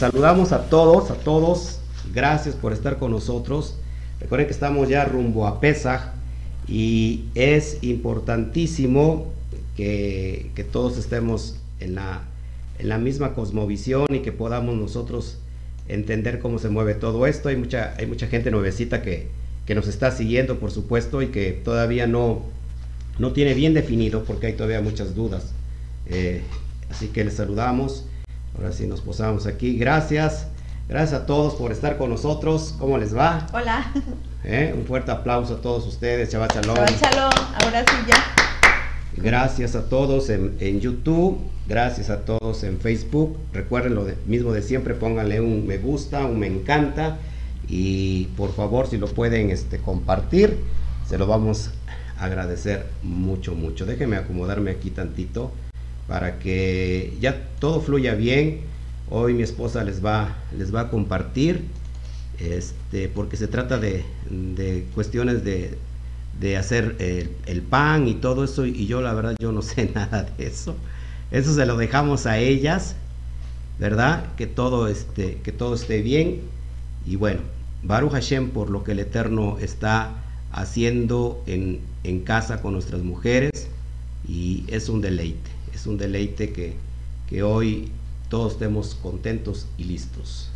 saludamos a todos, a todos. Gracias por estar con nosotros. Recuerden que estamos ya rumbo a Pesaj y es importantísimo que, que todos estemos en la, en la misma cosmovisión y que podamos nosotros entender cómo se mueve todo esto. Hay mucha, hay mucha gente nuevecita que, que nos está siguiendo, por supuesto, y que todavía no, no tiene bien definido porque hay todavía muchas dudas. Eh, así que les saludamos. Ahora sí nos posamos aquí. Gracias. Gracias a todos por estar con nosotros. ¿Cómo les va? Hola. Eh, un fuerte aplauso a todos ustedes. Shabbat Shalom. Shabbat Shalom. Ahora sí ya. Gracias a todos en, en, YouTube, gracias a todos en Facebook. Recuerden lo de, mismo de siempre, pónganle un me gusta, un me encanta y por favor si lo pueden este, compartir, se lo vamos a agradecer mucho, mucho. Déjenme acomodarme aquí tantito para que ya todo fluya bien. Hoy mi esposa les va, les va a compartir, este, porque se trata de, de cuestiones de, de hacer el, pan y todo eso y yo la verdad yo no sé nada de eso. Eso se lo dejamos a ellas verdad que todo este que todo esté bien. Y bueno Baruch Hashem por lo que el Eterno está haciendo en, en casa con nuestras mujeres y es un deleite es un deleite que, que hoy todos estemos contentos y listos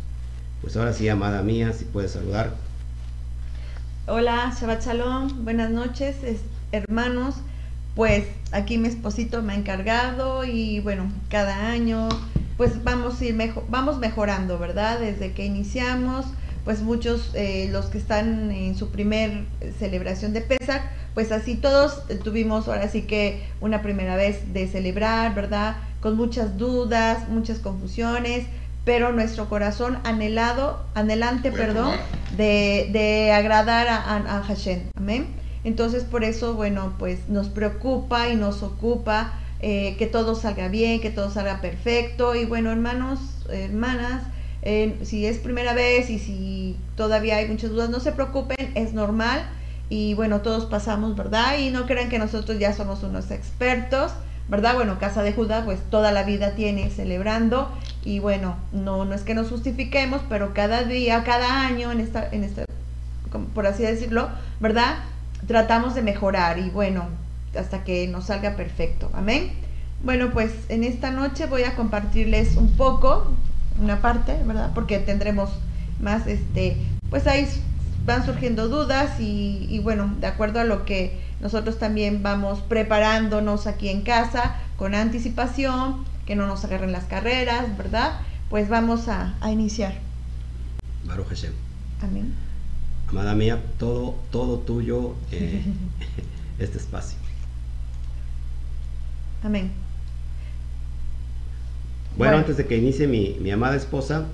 pues ahora sí amada mía si puedes saludar Hola, Shabbat Shalom, buenas noches, es, hermanos. Pues aquí mi esposito me ha encargado y bueno, cada año pues vamos a ir mejor, vamos mejorando, ¿verdad? Desde que iniciamos, pues muchos eh, los que están en su primer celebración de Pesach, pues así todos tuvimos ahora sí que una primera vez de celebrar, ¿verdad? Con muchas dudas, muchas confusiones, pero nuestro corazón anhelado, anhelante, perdón, de, de, agradar a, a, a, Hashem. Amén. Entonces, por eso, bueno, pues nos preocupa y nos ocupa eh, que todo salga bien, que todo salga perfecto. Y bueno, hermanos, hermanas, si es primera vez y si todavía hay muchas dudas, no se preocupen, es normal. Y bueno, todos pasamos, ¿verdad? Y no crean que nosotros ya somos unos expertos. ¿verdad? Bueno, Casa de Judá, pues toda la vida tiene celebrando y bueno, no, no es que nos justifiquemos, pero cada día, cada año, en esta, en esta, por así decirlo, ¿verdad? Tratamos de mejorar y bueno, hasta que nos salga perfecto, amén. Bueno, pues en esta noche voy a compartirles un poco, una parte, ¿verdad? Porque tendremos más, este, pues ahí van surgiendo dudas y, y bueno, de acuerdo a lo que nosotros también vamos preparándonos aquí en casa con anticipación, que no nos agarren las carreras, ¿verdad? Pues vamos a, a iniciar. Baruch Hashem. Amén. Amada mía, todo, todo tuyo eh, este espacio. Amén. Bueno, bueno, antes de que inicie mi, mi amada esposa,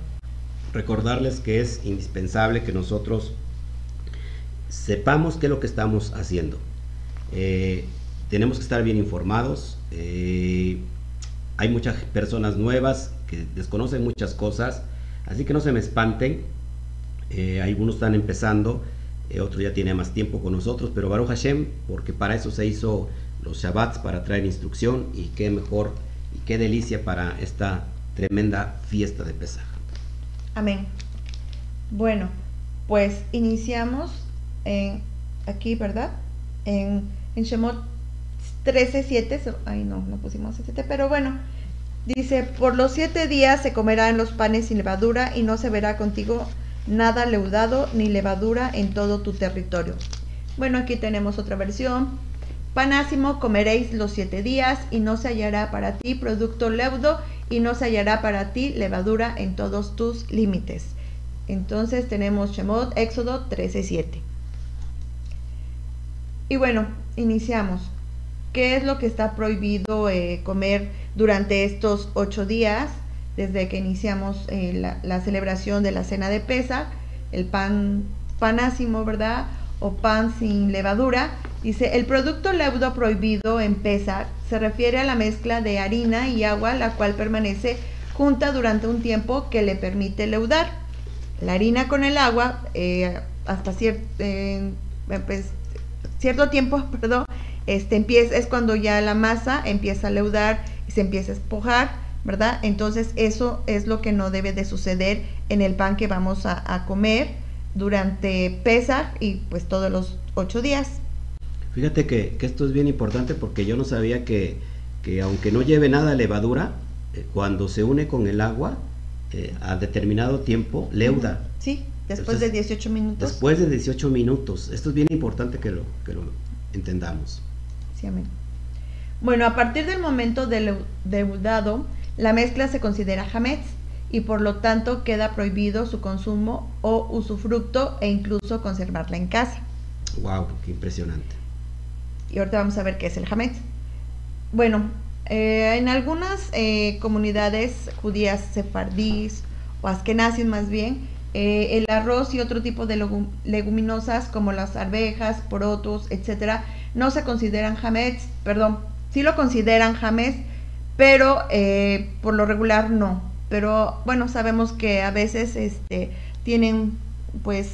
recordarles que es indispensable que nosotros sepamos qué es lo que estamos haciendo. Eh, tenemos que estar bien informados. Eh, hay muchas personas nuevas que desconocen muchas cosas, así que no se me espanten. Eh, algunos están empezando, otro ya tiene más tiempo con nosotros, pero Baruch Hashem, porque para eso se hizo los Shabbats, para traer instrucción, y qué mejor y qué delicia para esta tremenda fiesta de Pesaj. Amén. Bueno, pues iniciamos en aquí, ¿verdad? En en Shemot 13.7, ay no, no pusimos 7, pero bueno, dice, por los siete días se comerán los panes sin levadura y no se verá contigo nada leudado ni levadura en todo tu territorio. Bueno, aquí tenemos otra versión. Panásimo comeréis los siete días y no se hallará para ti producto leudo y no se hallará para ti levadura en todos tus límites. Entonces tenemos Shemot, Éxodo 13.7. Y bueno, iniciamos. ¿Qué es lo que está prohibido eh, comer durante estos ocho días? Desde que iniciamos eh, la, la, celebración de la cena de pesa, el pan panásimo, ¿verdad? O pan sin levadura. Dice, el producto leudo prohibido en pesa se refiere a la mezcla de harina y agua, la cual permanece junta durante un tiempo que le permite leudar. La harina con el agua, eh, hasta cierto, pues, cierto tiempo, perdón, este empieza, es cuando ya la masa empieza a leudar y se empieza a esponjar, ¿verdad? Entonces eso es lo que no debe de suceder en el pan que vamos a, comer durante Pesach y pues todos los ocho días. Fíjate que, esto es bien importante porque yo no sabía que, aunque no lleve nada levadura, eh, cuando se une con el agua eh, a determinado tiempo, leuda. Sí, después de 18 minutos. Después de 18 minutos. Esto es bien importante que lo, que lo entendamos. Sí, amén. Bueno, a partir del momento del deudado, la mezcla se considera hametz y por lo tanto queda prohibido su consumo o usufructo e incluso conservarla en casa. Wow, qué impresionante. Y ahorita vamos a ver qué es el hametz. Bueno, eh, en algunas eh, comunidades judías sefardíes o askenazis más bien, eh, el arroz y otro tipo de leguminosas como las arvejas, porotos, etcétera, no se consideran hametz, perdón, sí lo consideran hametz, pero por lo regular no. Pero bueno, sabemos que a veces este, tienen pues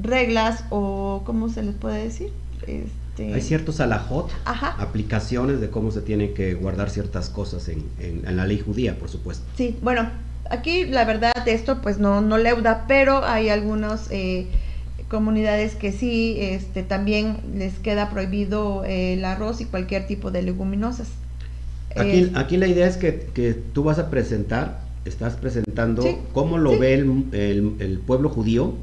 reglas o ¿cómo se les puede decir? Este... Hay ciertos alajot, aplicaciones de cómo se tienen que guardar ciertas cosas en, en, la ley judía, por supuesto. Sí, bueno, aquí la verdad de esto pues no, no leuda, pero hay algunas eh, comunidades que sí, este, también les queda prohibido el arroz y cualquier tipo de leguminosas. Aquí, aquí la idea es que, que, tú vas a presentar, estás presentando cómo lo ve el, el, pueblo judío,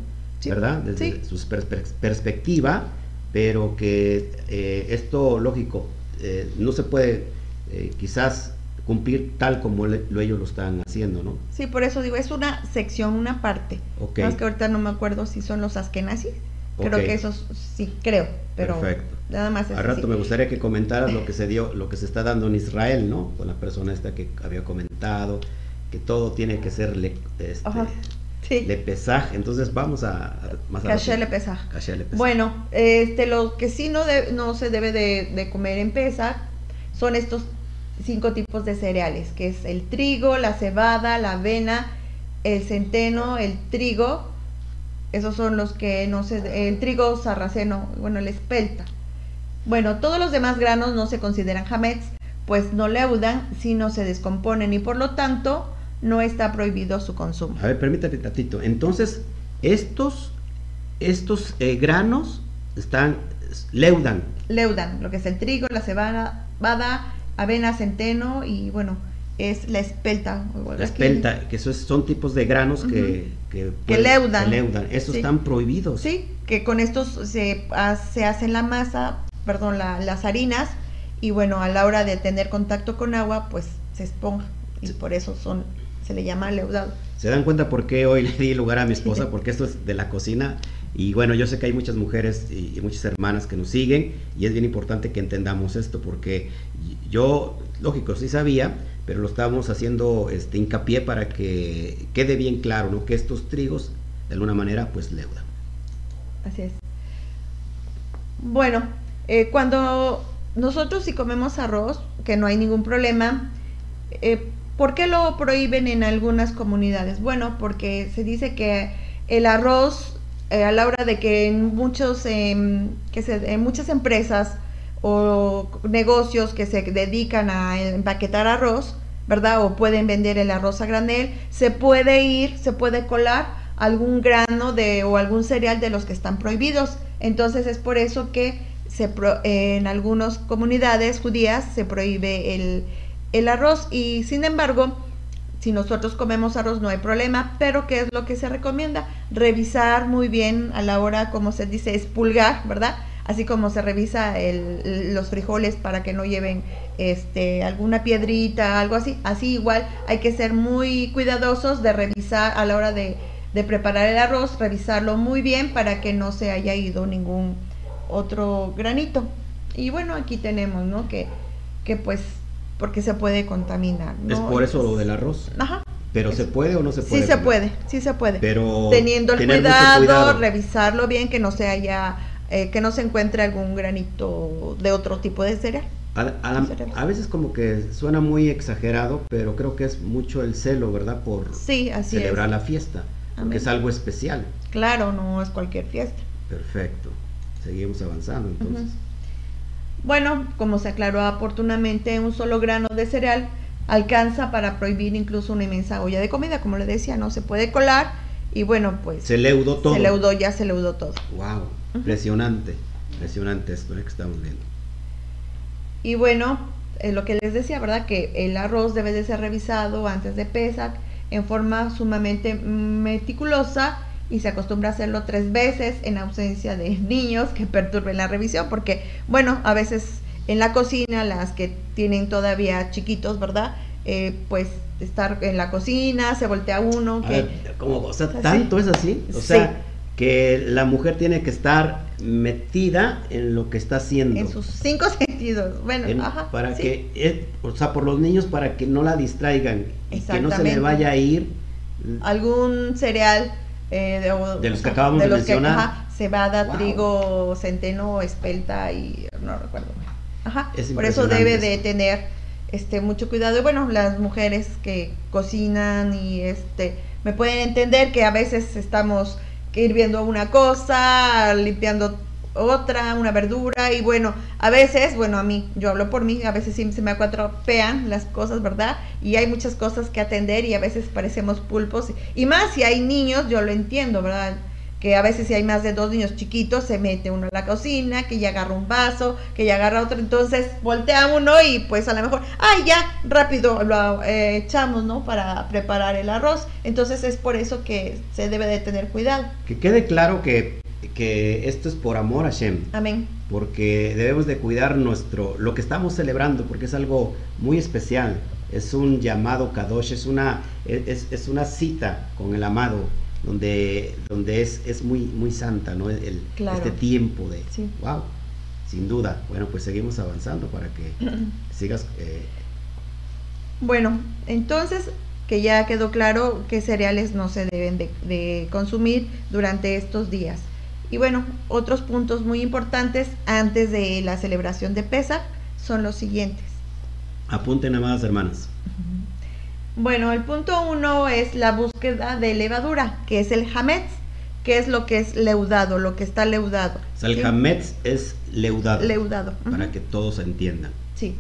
¿verdad? Desde su perspectiva, pero que eh, esto, lógico, eh, no se puede eh, quizás cumplir tal como lo ellos lo están haciendo, ¿no? Sí, por eso digo, es una sección, una parte. Okay. Más que ahorita no me acuerdo si son los askenazis. Creo que esos sí, creo, pero Perfecto. nada más. A rato me gustaría que comentaras lo que se dio, lo que se está dando en Israel, ¿no? Con la persona esta que había comentado, que todo tiene que ser le, este, sí. Entonces vamos a, a más le Bueno, este, lo que sí no, no se debe de, de comer en pesach son estos cinco tipos de cereales, que es el trigo, la cebada, la avena, el centeno, el trigo, esos son los que no se, el trigo sarraceno, bueno, el espelta. Bueno, todos los demás granos no se consideran hametz, pues no leudan si no se descomponen y por lo tanto no está prohibido su consumo. A ver, permítame tatito. Entonces, estos, estos eh, granos están, leudan. Leudan, lo que es el trigo, la cebada, avena, centeno y bueno, es la espelta. La espelta, que esos son tipos de granos que, que, leudan. Estos están prohibidos. Sí, que con estos se, se hacen la masa, perdón, las harinas y bueno, a la hora de tener contacto con agua, pues se esponja y por eso son se le llama leudado. ¿Se dan cuenta por qué hoy le di lugar a mi esposa? Porque esto es de la cocina y bueno, yo sé que hay muchas mujeres y, muchas hermanas que nos siguen y es bien importante que entendamos esto porque yo, lógico, sí sabía, pero lo estábamos haciendo este, hincapié para que quede bien claro, ¿no? Que estos trigos, de alguna manera, pues leudan. Así es. Bueno, eh, cuando nosotros si comemos arroz, que no hay ningún problema, eh, ¿por qué lo prohíben en algunas comunidades? Bueno, porque se dice que el arroz eh, a la hora de que en muchos em, que se, en muchas empresas o negocios que se dedican a empaquetar arroz, ¿verdad? O pueden vender el arroz a granel, se puede ir, se puede colar algún grano de o algún cereal de los que están prohibidos. Entonces es por eso que se en algunas comunidades judías se prohíbe el, el arroz y sin embargo si nosotros comemos arroz no hay problema, pero ¿qué es lo que se recomienda? Revisar muy bien a la hora, como se dice, expulgar, ¿verdad? Así como se revisa los frijoles para que no lleven este, alguna piedrita, algo así. Así igual hay que ser muy cuidadosos de revisar a la hora de, de preparar el arroz, revisarlo muy bien para que no se haya ido ningún otro granito. Y bueno, aquí tenemos, ¿no? Que, que pues porque se puede contaminar. Es por eso lo del arroz. Ajá. Pero se puede o no se puede. Sí se puede, sí se puede. Pero teniendo el cuidado, revisarlo bien, que no se haya, eh, que no se encuentre algún granito de otro tipo de cereal. A, veces como que suena muy exagerado, pero creo que es mucho el celo, ¿verdad? Por sí, así celebrar la fiesta, porque es algo especial. Claro, no es cualquier fiesta. Perfecto. Seguimos avanzando entonces. Bueno, como se aclaró oportunamente, un solo grano de cereal alcanza para prohibir incluso una inmensa olla de comida, como le decía, no se puede colar y bueno, pues Se leudó todo. se leudó, ya se leudó todo. Wow, impresionante, impresionante esto ¿eh? que estamos viendo. Y bueno, eh, lo que les decía, ¿verdad? Que el arroz debe de ser revisado antes de Pesach en forma sumamente meticulosa y se acostumbra a hacerlo tres veces en ausencia de niños que perturben la revisión, porque bueno, a veces en la cocina, las que tienen todavía chiquitos, ¿verdad? Eh, pues estar en la cocina, se voltea uno. Que, ver, como, o sea, ¿Así? tanto es así. O Sí. sea, que la mujer tiene que estar metida en lo que está haciendo. en sus cinco sentidos. Bueno, En- ajá. para sí. que, eh, o sea, por los niños, para que no la distraigan y que no se le vaya a ir. algún cereal eh, de, los que acabamos de mencionar. Que, ajá, cebada, Wow. trigo, centeno, espelta y no recuerdo. Ajá. Es Por eso debe de tener este mucho cuidado. Y bueno, las mujeres que cocinan y este me pueden entender que a veces estamos hirviendo una cosa, limpiando otra, una verdura y bueno, a veces, bueno, a mí, yo hablo por mí, a veces sí se me acuatropean las cosas, ¿verdad? Y hay muchas cosas que atender y a veces parecemos pulpos y más si hay niños, yo lo entiendo, ¿verdad? Que a veces si hay más de dos niños chiquitos, se mete uno a la cocina, que ya agarra un vaso, que ya agarra otro, entonces voltea uno y pues a lo mejor, ay ya, rápido lo eh, echamos, ¿no? Para preparar el arroz. Entonces es por eso que se debe de tener cuidado. Que quede claro que, que esto es por amor a Shem. Amén. porque debemos de cuidar nuestro lo que estamos celebrando porque es algo muy especial es un llamado kadosh es una es, es una cita con el amado donde donde es, es muy muy santa no el, Claro. este tiempo de Sí. wow sin duda bueno pues seguimos avanzando para que sigas eh, Bueno, entonces que ya quedó claro que cereales no se deben de, de consumir durante estos días. Y bueno, otros puntos muy importantes antes de la celebración de Pesach son los siguientes. apunten amadas hermanas Bueno, el punto uno es la búsqueda de levadura, que es el hametz, que es lo que es leudado, lo que está leudado. o sea, el ¿sí? hametz es leudado Leudado. para que todos entiendan Sí.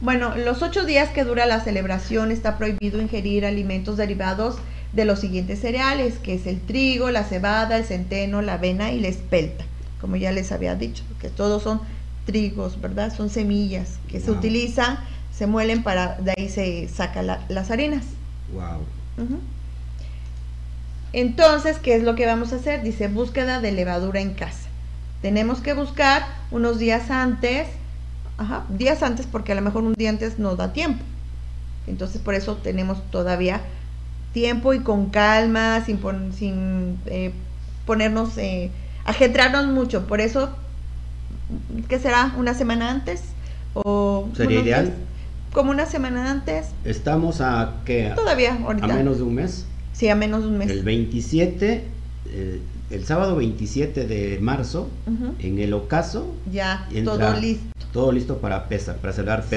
Bueno, los ocho días que dura la celebración está prohibido ingerir alimentos derivados de los siguientes cereales, que es el trigo, la cebada, el centeno, la avena y la espelta, como ya les había dicho, que todos son trigos, ¿verdad? Son semillas que se utilizan, se muelen para, de ahí se sacan la- las harinas. wow. Entonces, ¿qué es lo que vamos a hacer? Dice búsqueda de levadura en casa. Tenemos que buscar unos días antes, ajá, días antes porque a lo mejor un día antes no da tiempo. Entonces, por eso tenemos todavía tiempo y con calma, sin, pon- sin eh, ponernos, eh, ajetrarnos mucho. Por eso, ¿qué será? ¿Una semana antes? ¿O Sería ideal. días? Como una semana antes. estamos a que Todavía, a menos de un mes Sí, a menos de un mes. El 27, eh, el sábado 27 de marzo, en el ocaso, Ya, todo listo. todo listo para pesa, para celebrar Sí.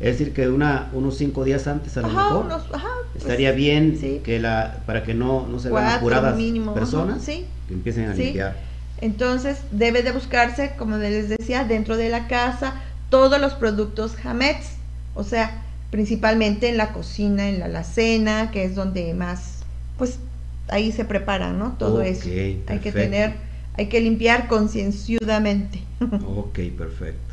Es decir, que una, unos cinco días antes a lo Ajá, mejor unos, ajá, pues, estaría bien sí. que la para que no, no se vean apuradas mínimo, personas sí. que empiecen a Sí. limpiar. Entonces, debe de buscarse, como les decía, dentro de la casa, todos los productos Hametz, o sea, principalmente en la cocina, en la alacena, que es donde más, pues, ahí se prepara, ¿no? Todo Ok, eso. Hay que perfecto. tener, hay que limpiar concienzudamente. Ok, perfecto.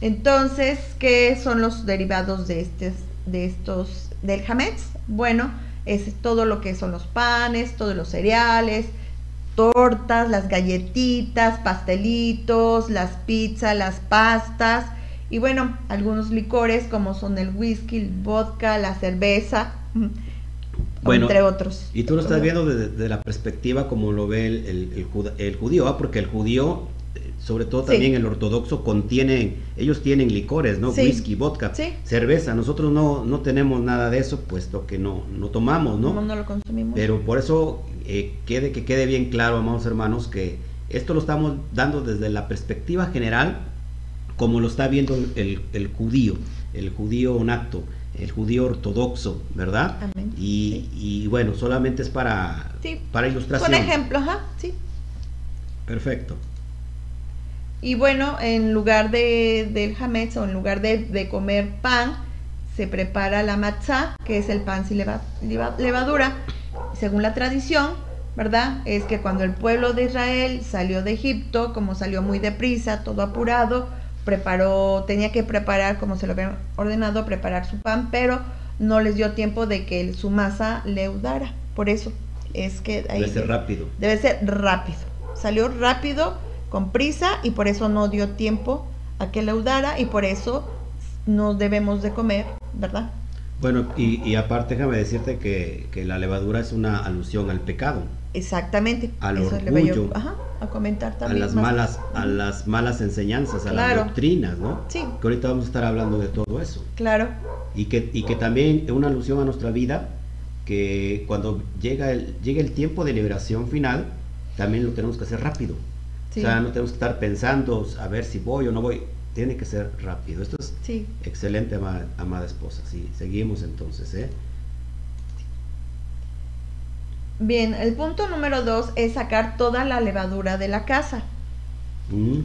Entonces, ¿qué son los derivados de estos, de estos, del hametz? Bueno, es todo lo que son los panes, todos los cereales, tortas, las galletitas, pastelitos, las pizzas, las pastas y bueno, algunos licores como son el whisky, el vodka, la cerveza, Bueno, entre otros. Y tú lo estás viendo desde, desde la perspectiva como lo ve el, el- el juda- el judío, ¿ah? porque el judío, sobre todo Sí. también el ortodoxo, contiene, ellos tienen licores, ¿no? Sí. Whisky, vodka, Sí. cerveza. Nosotros no, no tenemos nada de eso, puesto que no, no tomamos, ¿no? No, no lo consumimos. Pero por eso eh, quede, que quede bien claro, amados hermanos, que esto lo estamos dando desde la perspectiva general, como lo está viendo el, el judío, el judío nato, el judío ortodoxo, ¿verdad? Amén. Y, y bueno, solamente es para, para ilustración. Con ejemplo, ajá, sí. Perfecto. Y bueno, en lugar de, del hametz o en lugar de, de comer pan, se prepara la matzah, que es el pan sin leva- leva- levadura. Según la tradición, ¿verdad? Es que cuando el pueblo de Israel salió de Egipto, como salió muy deprisa, todo apurado, preparó, tenía que preparar, como se lo habían ordenado, preparar su pan, pero no les dio tiempo de que su masa leudara. Por eso es que ahí Debe ser rápido. debe ser rápido. Salió rápido, con prisa, y por eso no dio tiempo a que leudara, y por eso no debemos de comer, ¿verdad? Bueno, y, y aparte déjame decirte que, que la levadura es una alusión al pecado, Exactamente. Al Eso le voy yo, orgullo. ajá, a comentar a también. las más. malas, a las malas enseñanzas, a Claro. las doctrinas, ¿no? Sí. Que ahorita vamos a estar hablando de todo eso. Claro, Y que, y que también es una alusión a nuestra vida, que cuando llega el, llega el tiempo de liberación final, también lo tenemos que hacer rápido. Sí. O sea, no tenemos que estar pensando a ver si voy o no voy. Tiene que ser rápido. Esto es sí. excelente, amada, amada esposa. Sí, seguimos entonces, ¿eh? Bien, el punto número dos es sacar toda la levadura de la casa, Mm,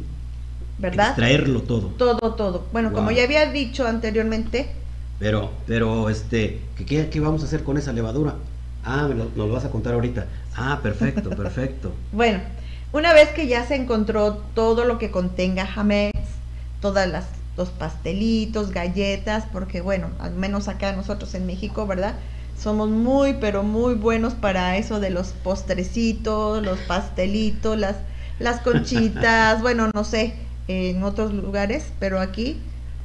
¿verdad? Extraerlo todo. Todo, todo. Bueno, como ya había dicho anteriormente, Pero, pero, este, ¿qué, qué, qué vamos a hacer con esa levadura? Ah, me lo- nos lo vas a contar ahorita. Ah, perfecto, perfecto. Bueno, una vez que ya se encontró todo lo que contenga hametz, todas las los pastelitos, galletas, porque bueno, al menos acá nosotros en México, ¿verdad? Somos muy, pero muy buenos para eso de los postrecitos, los pastelitos, las, las conchitas, bueno, no sé, en otros lugares, pero aquí,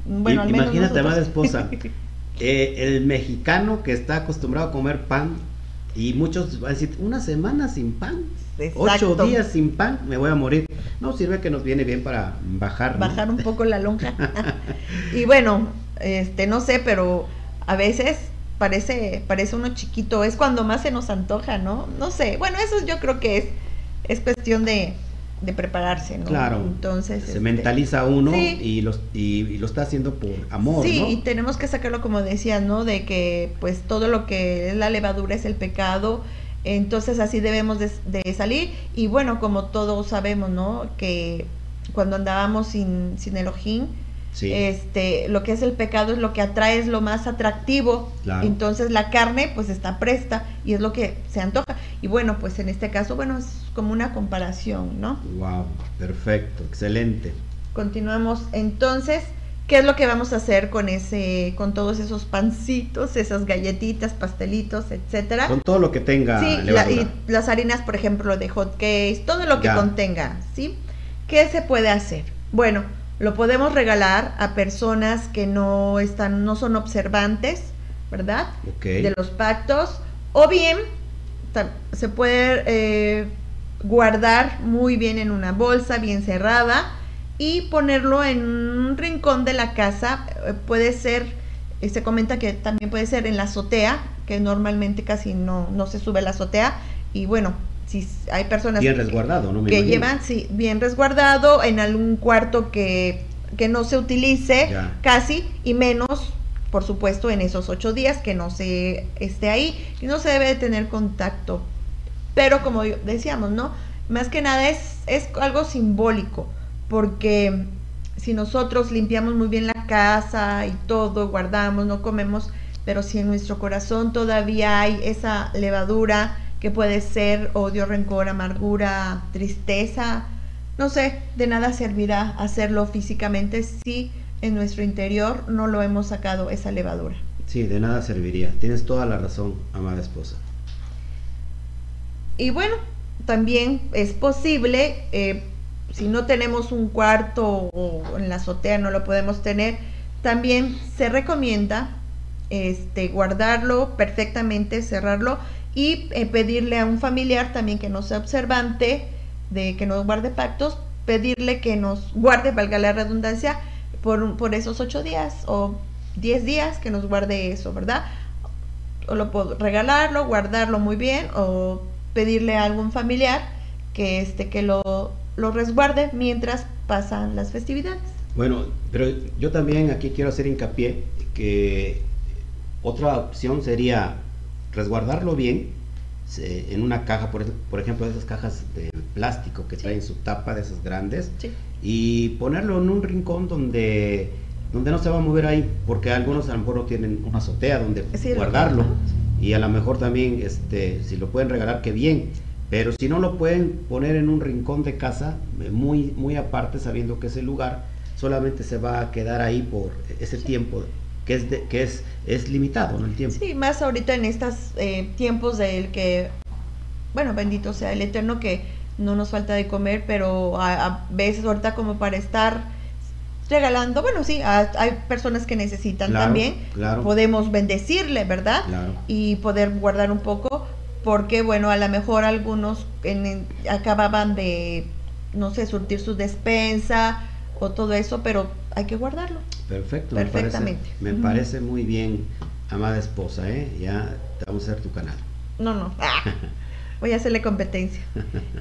bueno, al menos Imagínate, amada nosotros- esposa, eh, el mexicano que está acostumbrado a comer pan y muchos van a decir, una semana sin pan, ocho días sin pan, me voy a morir. No sirve que nos viene bien para bajar. ¿no? bajar un poco la lonja. y bueno, este, no sé, pero a veces parece, parece uno chiquito, es cuando más se nos antoja, ¿no? No sé, bueno, eso yo creo que es, es cuestión de, de prepararse, ¿no? Claro. Entonces. Se este, mentaliza uno sí. y, los, y, y lo está haciendo por amor, Sí, ¿no? y tenemos que sacarlo como decías, ¿no? De que pues todo lo que es la levadura es el pecado, entonces así debemos de, de salir y bueno, como todos sabemos, ¿no? Que cuando andábamos sin, sin Elohim, Sí. este, lo que es el pecado es lo que atrae, es lo más atractivo. Claro. Entonces la carne pues está presta y es lo que se antoja. Y bueno, pues en este caso, bueno, es como una comparación, ¿no? Wow, perfecto, excelente. Continuamos entonces. ¿Qué es lo que vamos a hacer con ese, con todos esos pancitos, esas galletitas, pastelitos, etcétera? Con todo lo que tenga Sí, la- y las harinas, por ejemplo, de hot cakes, todo lo que Ya. contenga, ¿sí? ¿Qué se puede hacer? Bueno, lo podemos regalar a personas que no están, no son observantes, ¿verdad? De los pactos, o bien se puede eh, guardar muy bien en una bolsa, bien cerrada, y ponerlo en un rincón de la casa. Eh, puede ser, eh, se comenta que también puede ser en la azotea, que normalmente casi no, no se sube a la azotea. Y bueno, si hay personas Bien que- resguardado, ¿no? Me que imagino. llevan sí, bien resguardado en algún cuarto que, que no se utilice Ya. casi y menos por supuesto en esos ocho días que no se esté ahí y no se debe de tener contacto pero como decíamos no más que nada es es algo simbólico porque si nosotros limpiamos muy bien la casa y todo guardamos no comemos pero si en nuestro corazón todavía hay esa levadura que puede ser odio, rencor, amargura, tristeza, no sé, de nada servirá hacerlo físicamente si en nuestro interior no lo hemos sacado esa levadura. Sí, de nada serviría. Tienes toda la razón, amada esposa. Y bueno, también es posible, eh, si no tenemos un cuarto o en la azotea no lo podemos tener, también se recomienda este, guardarlo perfectamente, cerrarlo y eh, pedirle a un familiar también que no sea observante, de que no guarde pactos, pedirle que nos guarde, valga la redundancia, por, por esos ocho días o diez días que nos guarde eso, ¿verdad? O lo puedo regalarlo, guardarlo muy bien o pedirle a algún familiar que este que lo, lo resguarde mientras pasan las festividades. Bueno, pero yo también aquí quiero hacer hincapié que otra opción sería resguardarlo bien se- en una caja, por, por ejemplo, esas cajas de plástico que traen su tapa de esas grandes, Sí. y ponerlo en un rincón donde, donde no se va a mover ahí, porque algunos a lo mejor no tienen una azotea donde Sí, guardarlo y a lo mejor también este, si lo pueden regalar, que bien. Pero si no lo pueden poner en un rincón de casa, eh, muy, muy aparte, sabiendo que ese lugar solamente se va a quedar ahí por ese tiempo que es, de- que es, es limitado, ¿no? El tiempo. Sí, más ahorita en estos tiempos del que, bueno, bendito sea el Eterno que no nos falta de comer, pero a, a veces ahorita como para estar regalando, bueno, sí, a- hay personas que necesitan Claro, también, claro. podemos bendecirle, ¿verdad? Claro. Y poder guardar un poco, porque bueno, a lo mejor algunos en- en- acababan de, no sé, surtir su despensa o todo eso, pero hay que guardarlo. Perfecto, me parece, Perfectamente. me parece muy bien, amada esposa, ¿eh? Ya vamos a hacer tu canal. No, no. Ah, voy a hacerle competencia.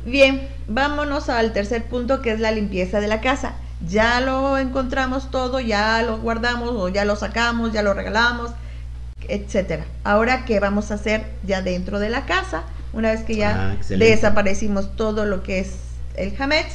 Bien, vámonos al tercer punto que es la limpieza de la casa. Ya lo encontramos todo, ya lo guardamos o ya lo sacamos, ya lo regalamos, etcétera. Ahora, ¿qué vamos a hacer ya dentro de la casa? Una vez que ya Ah, desaparecimos todo lo que es el hametz,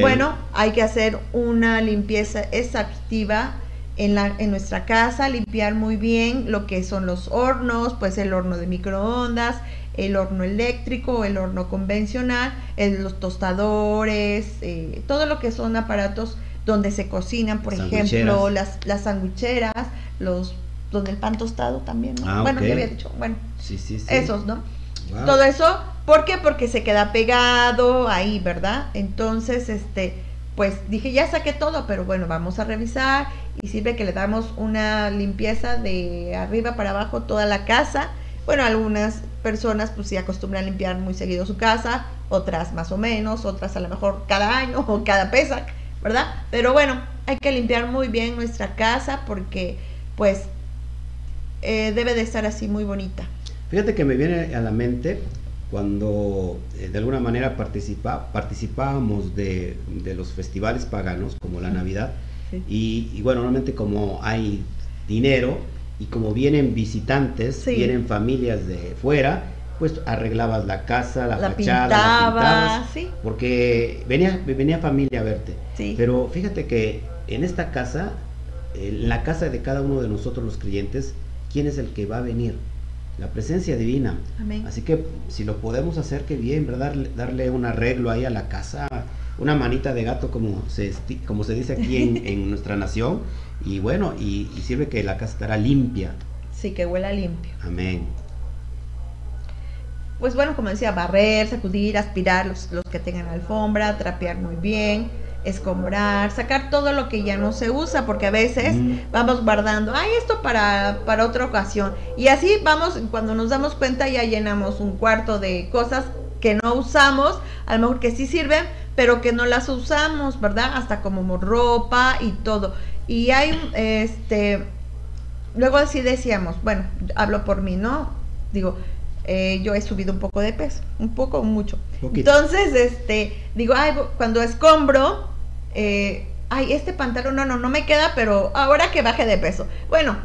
Bueno, hay que hacer una limpieza exhaustiva en, la, en nuestra casa, limpiar muy bien lo que son los hornos, pues el horno de microondas, el horno eléctrico, el horno convencional, el- los tostadores, eh, todo lo que son aparatos donde se cocinan, por Las ejemplo, las, las sanguicheras, los donde el pan tostado también, ¿no? Ah, bueno, ok. ya había dicho, bueno, Sí, sí, sí. esos, ¿no? Wow. Todo eso, ¿por qué? Porque se queda pegado ahí, ¿verdad? Entonces, este, pues dije, ya saqué todo, pero bueno, vamos a revisar y sirve que le damos una limpieza de arriba para abajo toda la casa. Bueno, algunas personas pues sí acostumbran a limpiar muy seguido su casa, otras más o menos, otras a lo mejor cada año o cada pesa, ¿verdad? Pero bueno, hay que limpiar muy bien nuestra casa porque pues eh, debe de estar así muy bonita. Fíjate que me viene a la mente cuando eh, de alguna manera participa, participábamos de, de los festivales paganos, como la Navidad, Sí. y, y bueno, normalmente como hay dinero y como vienen visitantes, Sí. vienen familias de fuera, pues arreglabas la casa, la, La fachada, la pintaba, pintabas, sí. porque venía, venía familia a verte. Pero fíjate que en esta casa, en la casa de cada uno de nosotros los creyentes, ¿quién es el que va a venir? La presencia divina. Amén. Así que si lo podemos hacer, que bien, ¿verdad? Darle, darle un arreglo ahí a la casa, una manita de gato como se, como se dice aquí en, en nuestra nación. Y bueno, y, y sirve que la casa estará limpia. Sí, que huela limpio. Amén. Pues bueno, como decía, barrer, sacudir, aspirar los, los que tengan alfombra, trapear muy bien, escombrar, sacar todo lo que ya no se usa, porque a veces Mm. vamos guardando, ay, esto para, para otra ocasión. Y así vamos, cuando nos damos cuenta ya llenamos un cuarto de cosas que no usamos, a lo mejor que sí sirven, pero que no las usamos, ¿verdad? Hasta como ropa y todo. Y hay, este, luego así decíamos, bueno, hablo por mí, ¿no? Digo, eh, yo he subido un poco de peso, un poco mucho. Poquito. Entonces, este, digo, ay, cuando escombro, eh, ay, este pantalón no, no, no me queda, pero ahora que baje de peso. Bueno,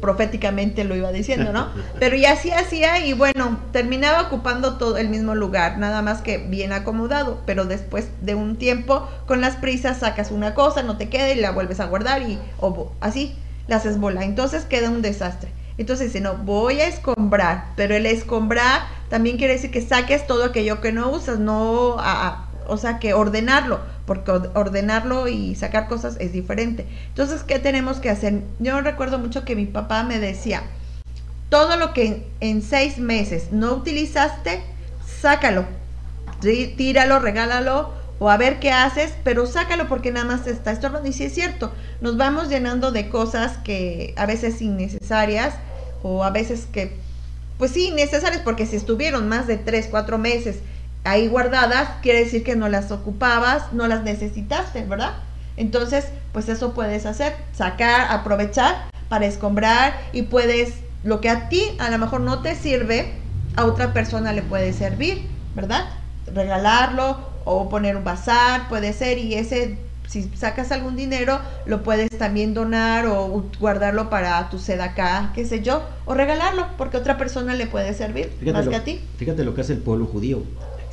proféticamente lo iba diciendo, ¿no? Pero ya así hacía y bueno, terminaba ocupando todo el mismo lugar, nada más que bien acomodado, pero después de un tiempo con las prisas sacas una cosa, no te queda y la vuelves a guardar y o así la haces bola, entonces queda un desastre. Entonces dice, no, voy a escombrar, pero el escombrar también quiere decir que saques todo aquello que no usas, no, a- a- o sea, que ordenarlo, porque or- ordenarlo y sacar cosas es diferente. Entonces, ¿qué tenemos que hacer? Yo recuerdo mucho que mi papá me decía, todo lo que en, seis meses no utilizaste, sácalo, Tí- tíralo, regálalo o a ver qué haces, pero sácalo porque nada más está estorbando. Y sí es cierto, nos vamos llenando de cosas que a veces innecesarias o a veces que, pues sí, necesarias porque si estuvieron más de tres, cuatro meses ahí guardadas, quiere decir que no las ocupabas, no las necesitaste, ¿verdad? Entonces, pues eso puedes hacer, sacar, aprovechar para escombrar y puedes, lo que a ti a lo mejor no te sirve, a otra persona le puede servir, ¿verdad? Regalarlo o poner un bazar, puede ser, y ese, si sacas algún dinero, lo puedes también donar o guardarlo para tu sedacá, qué sé yo, o regalarlo, porque a otra persona le puede servir, Fíjate más lo, que a ti. fíjate lo que hace el pueblo judío.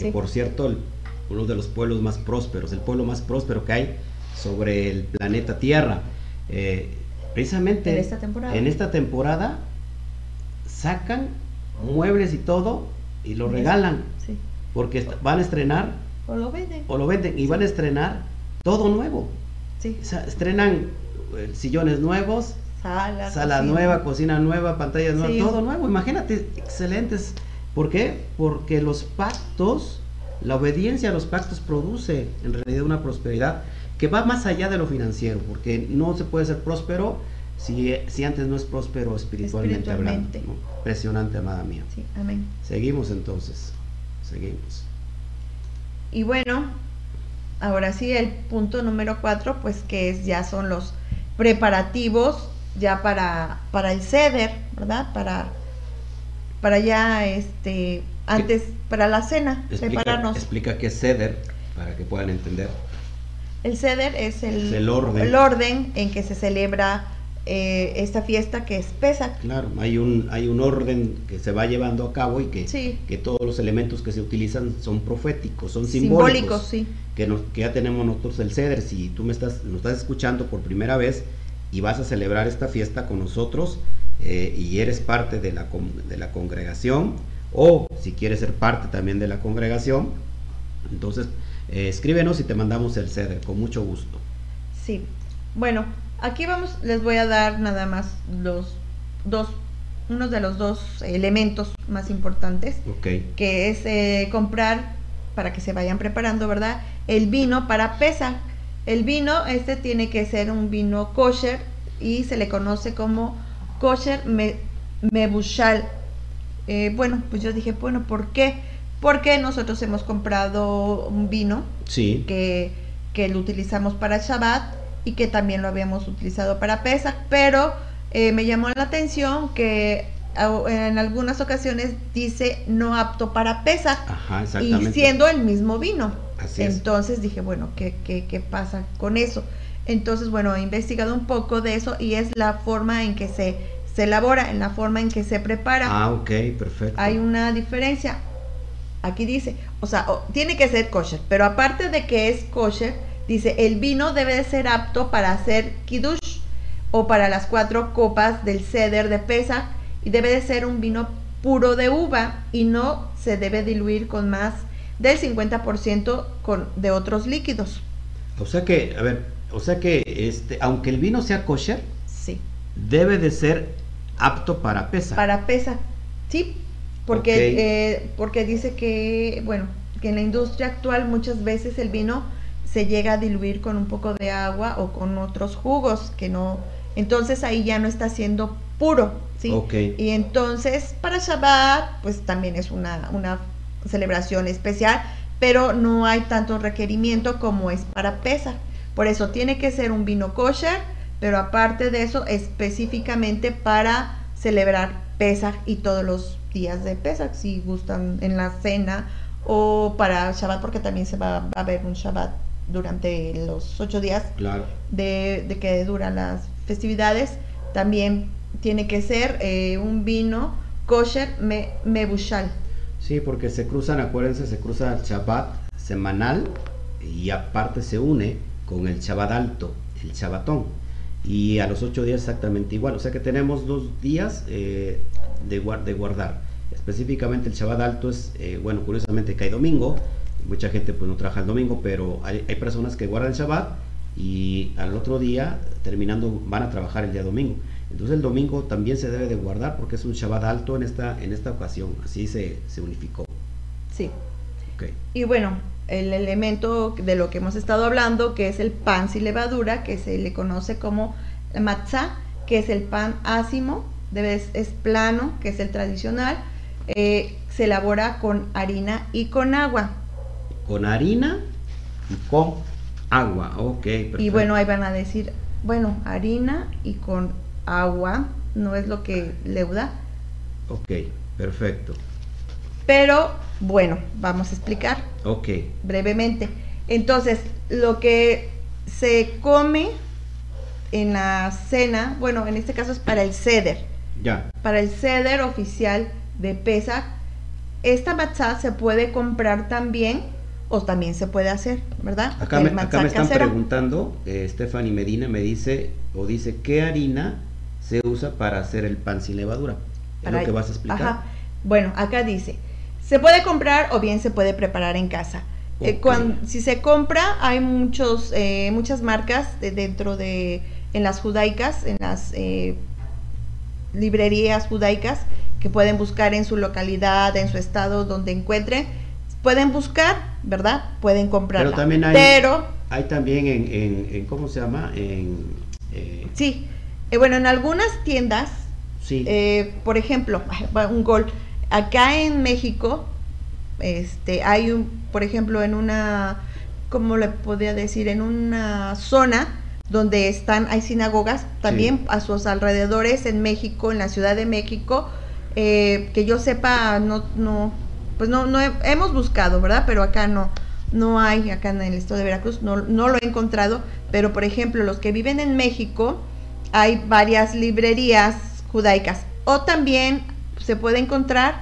Que Sí. por cierto, el- uno de los pueblos más prósperos, el pueblo más próspero que hay sobre el planeta Tierra. Eh, precisamente En esta temporada. en esta temporada sacan muebles y todo y lo regalan Sí. porque van a estrenar O lo venden. o lo venden y van a estrenar todo nuevo. Sí. O sea, estrenan eh, sillones nuevos, Sala. sala cocina. nueva, cocina nueva, pantallas nuevas, todo nuevo. Imagínate, excelentes. ¿Por qué? Porque los pactos, la obediencia a los pactos produce en realidad una prosperidad que va más allá de lo financiero, porque no se puede ser próspero si, si antes no es próspero espiritualmente, Espiritualmente. hablando. ¿no? Impresionante, amada mía. Sí, amén. Seguimos entonces, seguimos. Y bueno, ahora sí, el punto número cuatro, pues que es, ya son los preparativos ya para, para el ceder, ¿verdad? Para, para ya, este, antes, para la cena, Explica, prepararnos. explica qué es ceder para que puedan entender. El ceder es el, Es el orden. el orden en que se celebra eh, esta fiesta que es Pesach. Claro, hay un, hay un orden que se va llevando a cabo y que, Sí. que todos los elementos que se utilizan son proféticos, son simbólicos. Simbólicos, sí. Que, nos- que ya tenemos nosotros el ceder. Si tú me estás, nos estás escuchando por primera vez y vas a celebrar esta fiesta con nosotros eh, y eres parte de la, de la congregación o si quieres ser parte también de la congregación, entonces eh, escríbenos y te mandamos el ceder con mucho gusto. Sí. Bueno, aquí vamos, les voy a dar nada más los dos, unos de los dos elementos más importantes, que es eh, comprar, para que se vayan preparando, ¿verdad? El vino para pesa. El vino, este tiene que ser un vino kosher y se le conoce como kosher me, mebushal. Eh, bueno, pues yo dije, bueno, ¿por qué? Porque nosotros hemos comprado un vino sí, que, que lo utilizamos para Shabbat y que también lo habíamos utilizado para Pesach, pero eh, me llamó la atención que en algunas ocasiones dice no apto para Pesach ajá, y siendo el mismo vino. Así. Entonces dije, bueno, ¿qué, qué, qué pasa con eso? Entonces, bueno, he investigado un poco de eso y es la forma en que se, se elabora, en la forma en que se prepara Ah, ok, perfecto. hay una diferencia. Aquí dice, o sea, o- tiene que ser kosher, pero aparte de que es kosher, dice, el vino debe de ser apto para hacer kiddush o para las cuatro copas del ceder de Pesach y debe de ser un vino puro de uva y no se debe diluir con más del 50% con, de otros líquidos. O sea que, a ver, o sea que este, aunque el vino sea kosher, Sí. debe de ser apto para pesa. Para pesa, sí, porque, eh, porque dice que, bueno, que en la industria actual muchas veces el vino se llega a diluir con un poco de agua o con otros jugos que no, entonces ahí ya no está siendo puro, ¿sí? Ok. Y entonces para Shabbat, pues también es una, una celebración especial, pero no hay tanto requerimiento como es para Pesach. Por eso tiene que ser un vino kosher, pero aparte de eso, específicamente para celebrar Pesach y todos los días de Pesach, si gustan en la cena o para Shabbat, porque también se va, a haber un Shabbat durante los ocho días Claro. de, de que duran las festividades, también tiene que ser eh, un vino kosher me, mebushal. Sí, porque se cruzan, acuérdense, se cruza el Shabbat semanal y aparte se une con el Shabbat alto, el Shabbatón. Y a los ocho días exactamente igual. O sea que tenemos dos días eh, de, guar- de guardar. Específicamente el Shabbat alto es, eh, bueno, curiosamente cae domingo. Mucha gente pues no trabaja el domingo, pero hay, hay personas que guardan el Shabbat y al otro día, terminando, van a trabajar el día domingo. Entonces el domingo también se debe de guardar porque es un Shabbat alto en esta, en esta ocasión. Así se, se unificó. Sí. Ok. Y bueno, el elemento de lo que hemos estado hablando, que es el pan sin levadura, que se le conoce como matzah, que es el pan ácimo, es, es plano, que es el tradicional, eh, se elabora con harina y con agua. Con harina y con agua. Ok, perfecto. Y bueno, ahí van a decir, bueno, harina y con agua, no es lo que leuda, Ok, perfecto. pero bueno, vamos a explicar Ok, brevemente. Entonces, lo que se come en la cena, bueno, en este caso es para el ceder, ya. para el ceder oficial de Pesach, esta matzah se puede comprar también o también se puede hacer, ¿verdad? Acá me, acá matzá me están casero. preguntando, eh, Stephanie Medina me dice, o dice, ¿qué harina se usa para hacer el pan sin levadura? ¿Es Para- lo que vas a explicar? Ajá. Bueno, acá dice, se puede comprar o bien se puede preparar en casa. Eh, Ok. cuan- si se compra, hay muchos, eh, muchas marcas de- dentro de, en las judaicas, en las eh, librerías judaicas, que pueden buscar en su localidad, en su estado, donde encuentren. Pueden buscar, ¿verdad? Pueden comprarla. Pero también hay, Pero, hay también en, en- en- ¿cómo se llama? En, eh, sí, eh, bueno, en algunas tiendas sí, Eh, por ejemplo, un gol. Acá en México, este, hay un, por ejemplo, en una, ¿cómo le podría decir? En una zona donde están, hay sinagogas, también a sus alrededores en México, en la Ciudad de México, eh, que yo sepa, no, no, pues no, no he- hemos buscado, ¿verdad? Pero acá no, no hay, acá en el estado de Veracruz, no, no lo he encontrado, pero por ejemplo, los que viven en México, hay varias librerías judaicas. O también se puede encontrar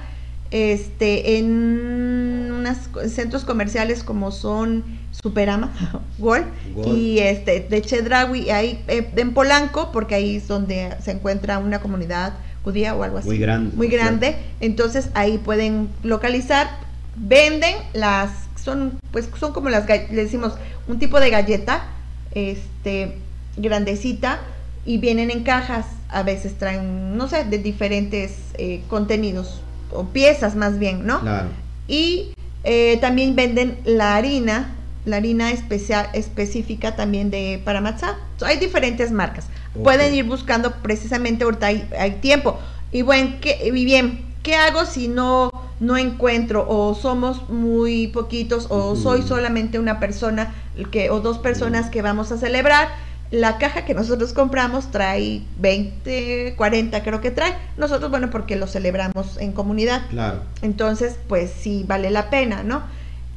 este en unos centros comerciales como son Superama, Gol. y este de Chedraui, ahí eh, en Polanco, porque ahí es donde se encuentra una comunidad judía o algo así. Muy grande, Muy grande. Entonces ahí pueden localizar, venden las, son pues son como las, le decimos, un tipo de galleta, este, grandecita, y vienen en cajas, a veces traen, no sé, de diferentes eh, contenidos, o piezas más bien, ¿no? claro. Y eh, también venden la harina, la harina especial, específica también de para matzá. So, hay diferentes marcas. Pueden ir buscando precisamente ahorita hay, hay tiempo. Y bueno, ¿qué, y bien, ¿qué hago si no no encuentro o somos muy poquitos o soy solamente una persona que o dos personas que vamos a celebrar? La caja que nosotros compramos trae 20, 40 creo que trae. Nosotros, bueno, porque lo celebramos en comunidad. Claro. Entonces, pues sí vale la pena, ¿no?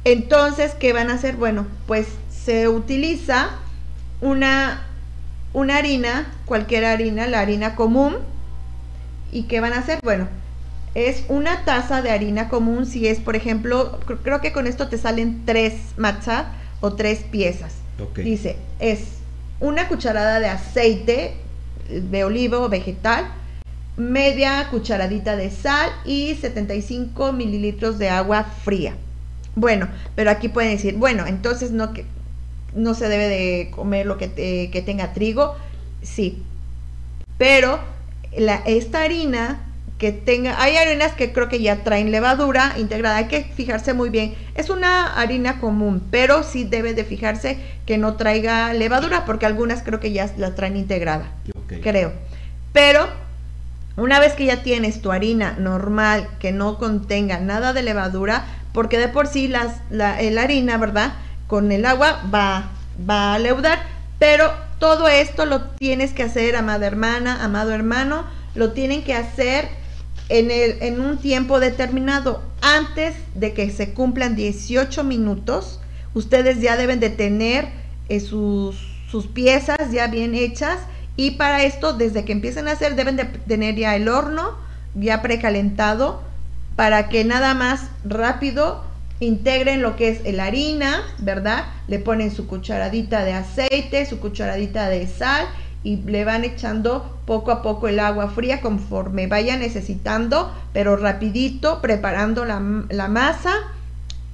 Entonces, ¿qué van a hacer? Bueno, pues se utiliza una, una harina, cualquier harina, la harina común. ¿Y qué van a hacer? Bueno, es una taza de harina común. Si es, por ejemplo, cr- creo que con esto te salen tres matzah o tres piezas. Dice, es una cucharada de aceite de olivo o vegetal, media cucharadita de sal y 75 mililitros de agua fría. Bueno, pero aquí pueden decir, bueno, entonces no, que, no se debe de comer lo que, que tenga trigo. Sí, pero la, esta harina que tenga, hay harinas que creo que ya traen levadura integrada, hay que fijarse muy bien. Es una harina común, pero sí debe de fijarse que no traiga levadura, porque algunas creo que ya la traen integrada, creo. Pero una vez que ya tienes tu harina normal, que no contenga nada de levadura, porque de por sí las, la, el harina, ¿verdad? Con el agua va, va a leudar, pero todo esto lo tienes que hacer, amada hermana, amado hermano, lo tienen que hacer en, el, en un tiempo determinado. Antes de que se cumplan 18 minutos, ustedes ya deben de tener eh, sus, sus piezas ya bien hechas y para esto, desde que empiecen a hacer, deben de tener ya el horno ya precalentado para que nada más rápido integren lo que es la harina, ¿verdad? Le ponen su cucharadita de aceite, su cucharadita de sal y le van echando poco a poco el agua fría conforme vaya necesitando, pero rapidito, preparando la, la masa,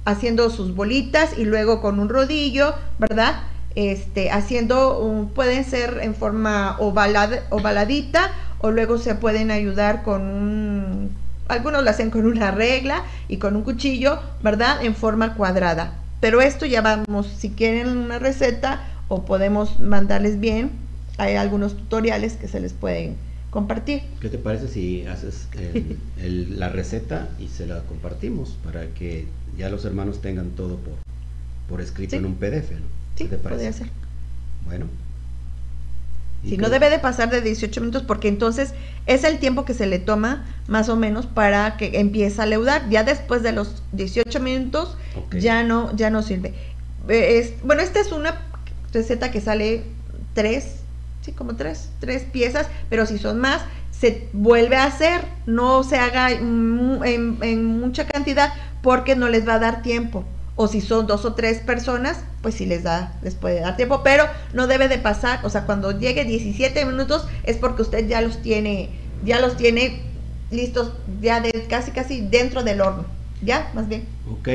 haciendo sus bolitas y luego con un rodillo, ¿verdad? Este, haciendo, un- pueden ser en forma ovalada, ovaladita o luego se pueden ayudar con un, algunos lo hacen con una regla y con un cuchillo, ¿verdad? En forma cuadrada. Pero esto ya vamos, si quieren una receta o podemos mandarles bien, hay algunos tutoriales que se les pueden compartir. ¿Qué te parece si haces el- el- la receta y se la compartimos para que ya los hermanos tengan todo por, por escrito Sí. en un PDF? ¿no? Sí, ¿Qué te parece? podría ser. Bueno. ¿Y Si no debe de pasar de 18 minutos porque entonces es el tiempo que se le toma más o menos para que empiece a leudar. Ya después de los 18 minutos ya no ya no sirve. Eh, es- bueno, esta es una receta que sale tres, sí, como tres, tres piezas, pero si son más se vuelve a hacer, no se haga en, en mucha cantidad porque no les va a dar tiempo. o si son dos o tres personas, pues sí les da, les puede dar tiempo, pero no debe de pasar, o sea, cuando llegue 17 minutos es porque usted ya los tiene, ya los tiene listos, ya de casi casi dentro del horno, ya, más bien. Ok,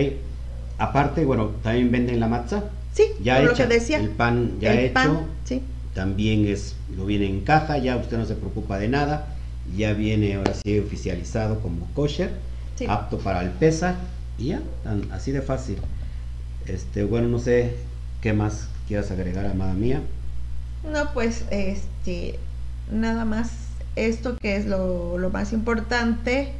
aparte, bueno, también venden la matza. Sí, ya lo hecha, que decía. el pan ya El hecho, pan, sí. También es, lo viene en caja, ya usted no se preocupa de nada, ya viene ahora sí oficializado como kosher, Sí. apto para el pesa, y ya, tan- así de fácil. Este, bueno, no sé qué más quieras agregar, amada mía. No, pues, este, nada más esto que es lo, lo más importante.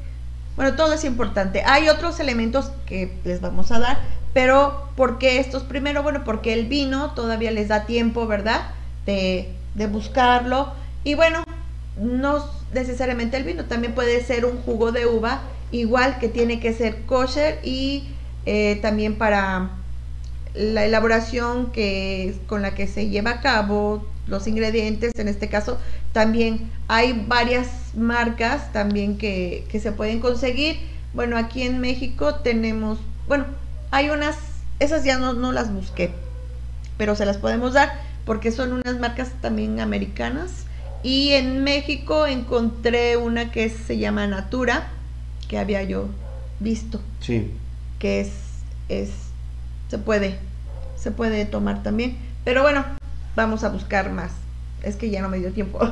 Bueno, todo es importante. Hay otros elementos que les vamos a dar, pero ¿por qué estos primero? Bueno, porque el vino todavía les da tiempo, ¿verdad? De, buscarlo. Y bueno, no necesariamente el vino, también puede ser un jugo de uva, igual que tiene que ser kosher y eh, también para la elaboración que con la que se lleva a cabo los ingredientes en este caso también hay varias marcas también que, que se pueden conseguir bueno aquí en México tenemos bueno hay unas esas ya no, no las busqué pero se las podemos dar porque son unas marcas también americanas y en México encontré una que se llama Natura que había yo visto Sí, que es, es se puede, se puede tomar también. Pero bueno, vamos a buscar más. Es que ya no me dio tiempo.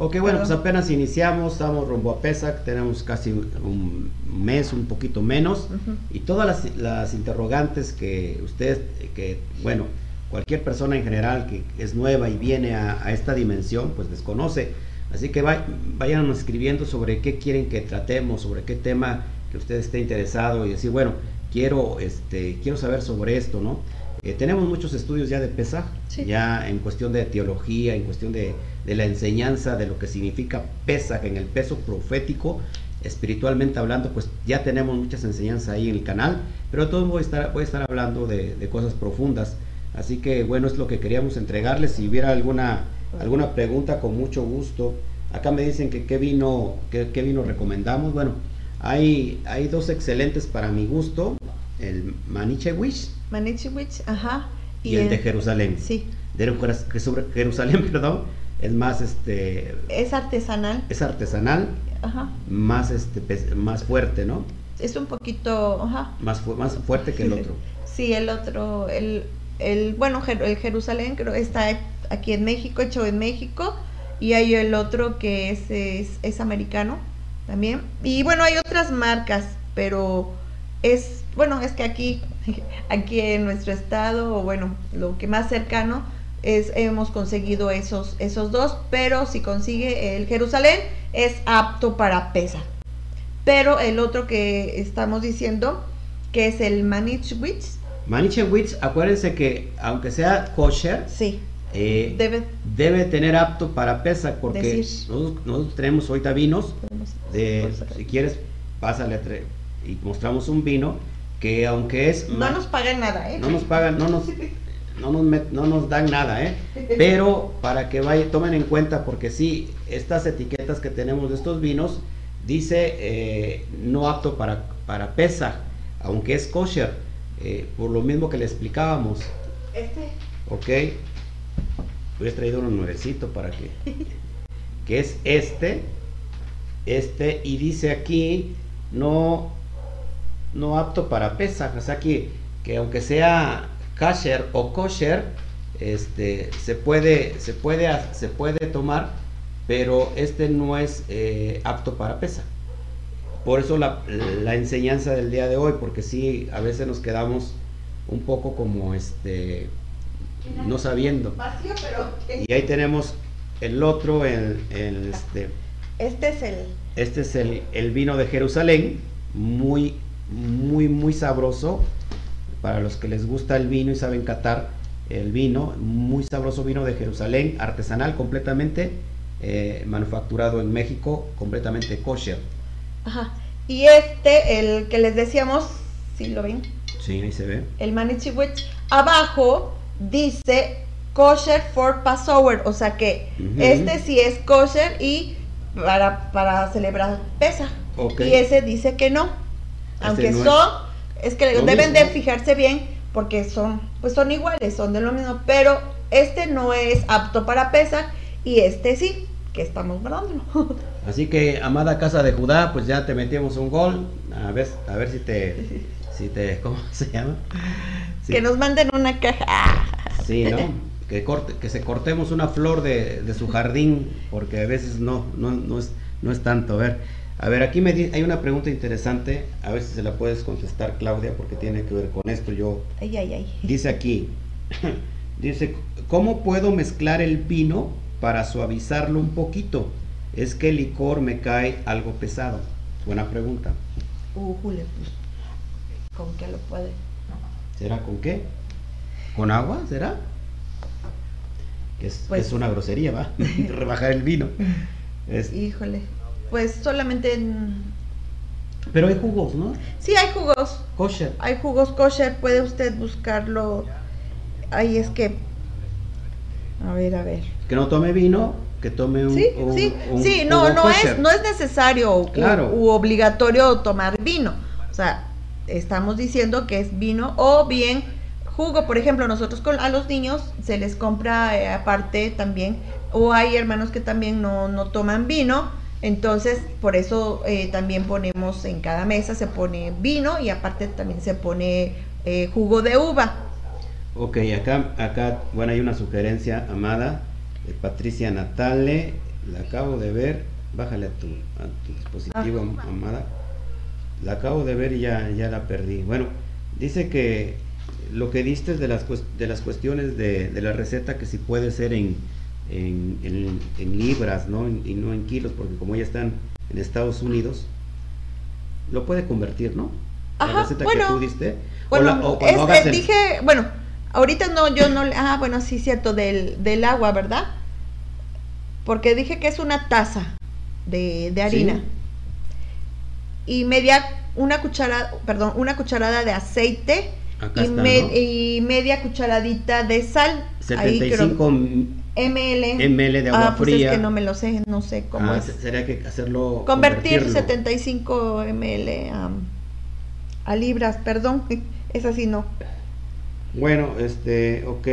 Ok, bueno, pues apenas iniciamos, estamos rumbo a Pesac, tenemos casi un mes, un poquito menos, y todas las, las interrogantes que usted, que bueno, cualquier persona en general que es nueva y viene a, a esta dimensión, pues desconoce. Así que vay- vayan escribiendo sobre qué quieren que tratemos, sobre qué tema que usted esté interesado y decir, bueno, quiero, este, quiero saber sobre esto, ¿no? Eh, tenemos muchos estudios ya de Pesaj, Sí. ya en cuestión de teología, en cuestión de, de la enseñanza de lo que significa Pesaj en el peso profético, espiritualmente hablando, pues ya tenemos muchas enseñanzas ahí en el canal, pero todo voy a estar, voy a estar hablando de, de cosas profundas. Así que bueno, es lo que queríamos entregarles. Si hubiera alguna, alguna pregunta, con mucho gusto. Acá me dicen que qué vino, qué, qué vino recomendamos. Bueno, hay, hay dos excelentes para mi gusto, el Manichewich Manichewich, ajá. y, el de Jerusalén. Sí, De que Jerusalén, perdón, es más este es artesanal. es artesanal, Ajá. más este más fuerte, ¿no? Es un poquito, ajá. Más fu- más fuerte que el otro. Sí, el otro, el, el bueno, el Jerusalén creo está aquí en México, hecho en México, y hay el otro que es, es, americano también. Y bueno, hay otras marcas, pero es, bueno, es que aquí, aquí en nuestro estado, o bueno, lo que más cercano es, hemos conseguido esos, esos dos, pero si consigue el Jerusalén, es apto para pesa. Pero el otro que estamos diciendo, que es el Manichwich, Manichewich, acuérdense que aunque sea kosher, sí, eh, debe, debe tener apto para pesa porque nosotros, nosotros tenemos ahorita vinos si quieres, pásale y mostramos un vino que aunque es no nos pagan nada, ¿eh? no nos pagan, no nos, no nos, met- no nos dan nada, ¿eh? Pero para que vaya, tomen en cuenta, porque sí, estas etiquetas que tenemos de estos vinos, dice eh, no apto para, para pesa, aunque es kosher, eh, por lo mismo que le explicábamos, Este, ¿ok? Hubiera traído uno nuevecito para que, que es este, este, y dice aquí, no, no apto para pesa, o sea que, que aunque sea kasher o kosher, este, se puede, se puede, se puede tomar, pero este no es eh, apto para pesa. Por eso la, la enseñanza del día de hoy, porque sí, a veces nos quedamos un poco como este, no sabiendo. vacío, pero Y ahí tenemos el otro, el, el, este, este es el, este es el, el vino de Jerusalén, muy, muy, muy sabroso. Para los que les gusta el vino y saben catar el vino, muy sabroso vino de Jerusalén, artesanal completamente, eh, manufacturado en México, completamente kosher. Ajá. Y este, el que les decíamos, si lo ven, Sí, ahí se ve. el Manichewich, abajo dice kosher for Passover, o sea que este sí es kosher y para, para celebrar pesa. Y ese dice que no. Este Aunque no son es que deben de fijarse bien porque son, pues son iguales, son de lo mismo, pero este no es apto para Pesaj y este sí, que estamos guardándolo. Así que, amada casa de Judá, pues ya te metimos un gol. A ver, a ver si te, si te, ¿cómo se llama? Sí. Que nos manden una caja. Sí, ¿no? Que, corte, que se cortemos una flor de, de su jardín, porque a veces no, no, no, es, no es tanto. A ver, a ver aquí me di- hay una pregunta interesante, a ver si se la puedes contestar, Claudia, porque tiene que ver con esto. Yo Ay, ay, ay. Dice aquí, dice, ¿cómo puedo mezclar el vino para suavizarlo un poquito? Es que el licor me cae algo pesado. Buena pregunta. Uh, Julio, pues, ¿con qué lo puede? ¿Será con qué? ¿Con agua? ¿Será? Que es, Pues- es una grosería, ¿va? Rebajar el vino. Es- Híjole, pues solamente... en- pero hay jugos, ¿no? Sí, hay jugos, Kosher. hay jugos kosher, puede usted buscarlo. Ahí es que... A ver, a ver. Que no tome vino, que tome un, Sí, un- sí, un sí, no, es, no es necesario u- Claro. u, obligatorio tomar vino. O sea, estamos diciendo que es vino o bien jugo. Por ejemplo, nosotros con, a los niños se les compra eh, aparte también, o hay hermanos que también no, no toman vino. Entonces, por eso eh, también ponemos en cada mesa, se pone vino y aparte también se pone eh, jugo de uva. Ok, acá, acá, bueno, hay una sugerencia, amada, de Patricia Natale, la acabo de ver, bájale a tu, a tu dispositivo, am- amada, la acabo de ver y ya, ya la perdí. Bueno, dice que lo que diste de las, de las cuestiones de, de la receta, que si puede ser en, en, en- en libras, ¿no? Y no en kilos, porque como ya están en Estados Unidos, lo puede convertir, ¿no? La Ajá, receta bueno. que tú diste. o Bueno, la- o eh, el- dije, bueno, ahorita no, yo no, le- ah, bueno, sí, cierto, del, del agua, ¿verdad? Porque dije que es una taza de, de harina. Sí. Y media, una cucharada, perdón, una cucharada de aceite Acá y, está, me- ¿no? y media cucharadita de sal. Ahí creo- 75 ml. ml de agua ah, pues fría. es que no me lo sé, no sé cómo Ah, es. se- Sería que hacerlo. Convertir convertirlo. 75 ml a, a libras, perdón, es así no. Bueno, este, ok.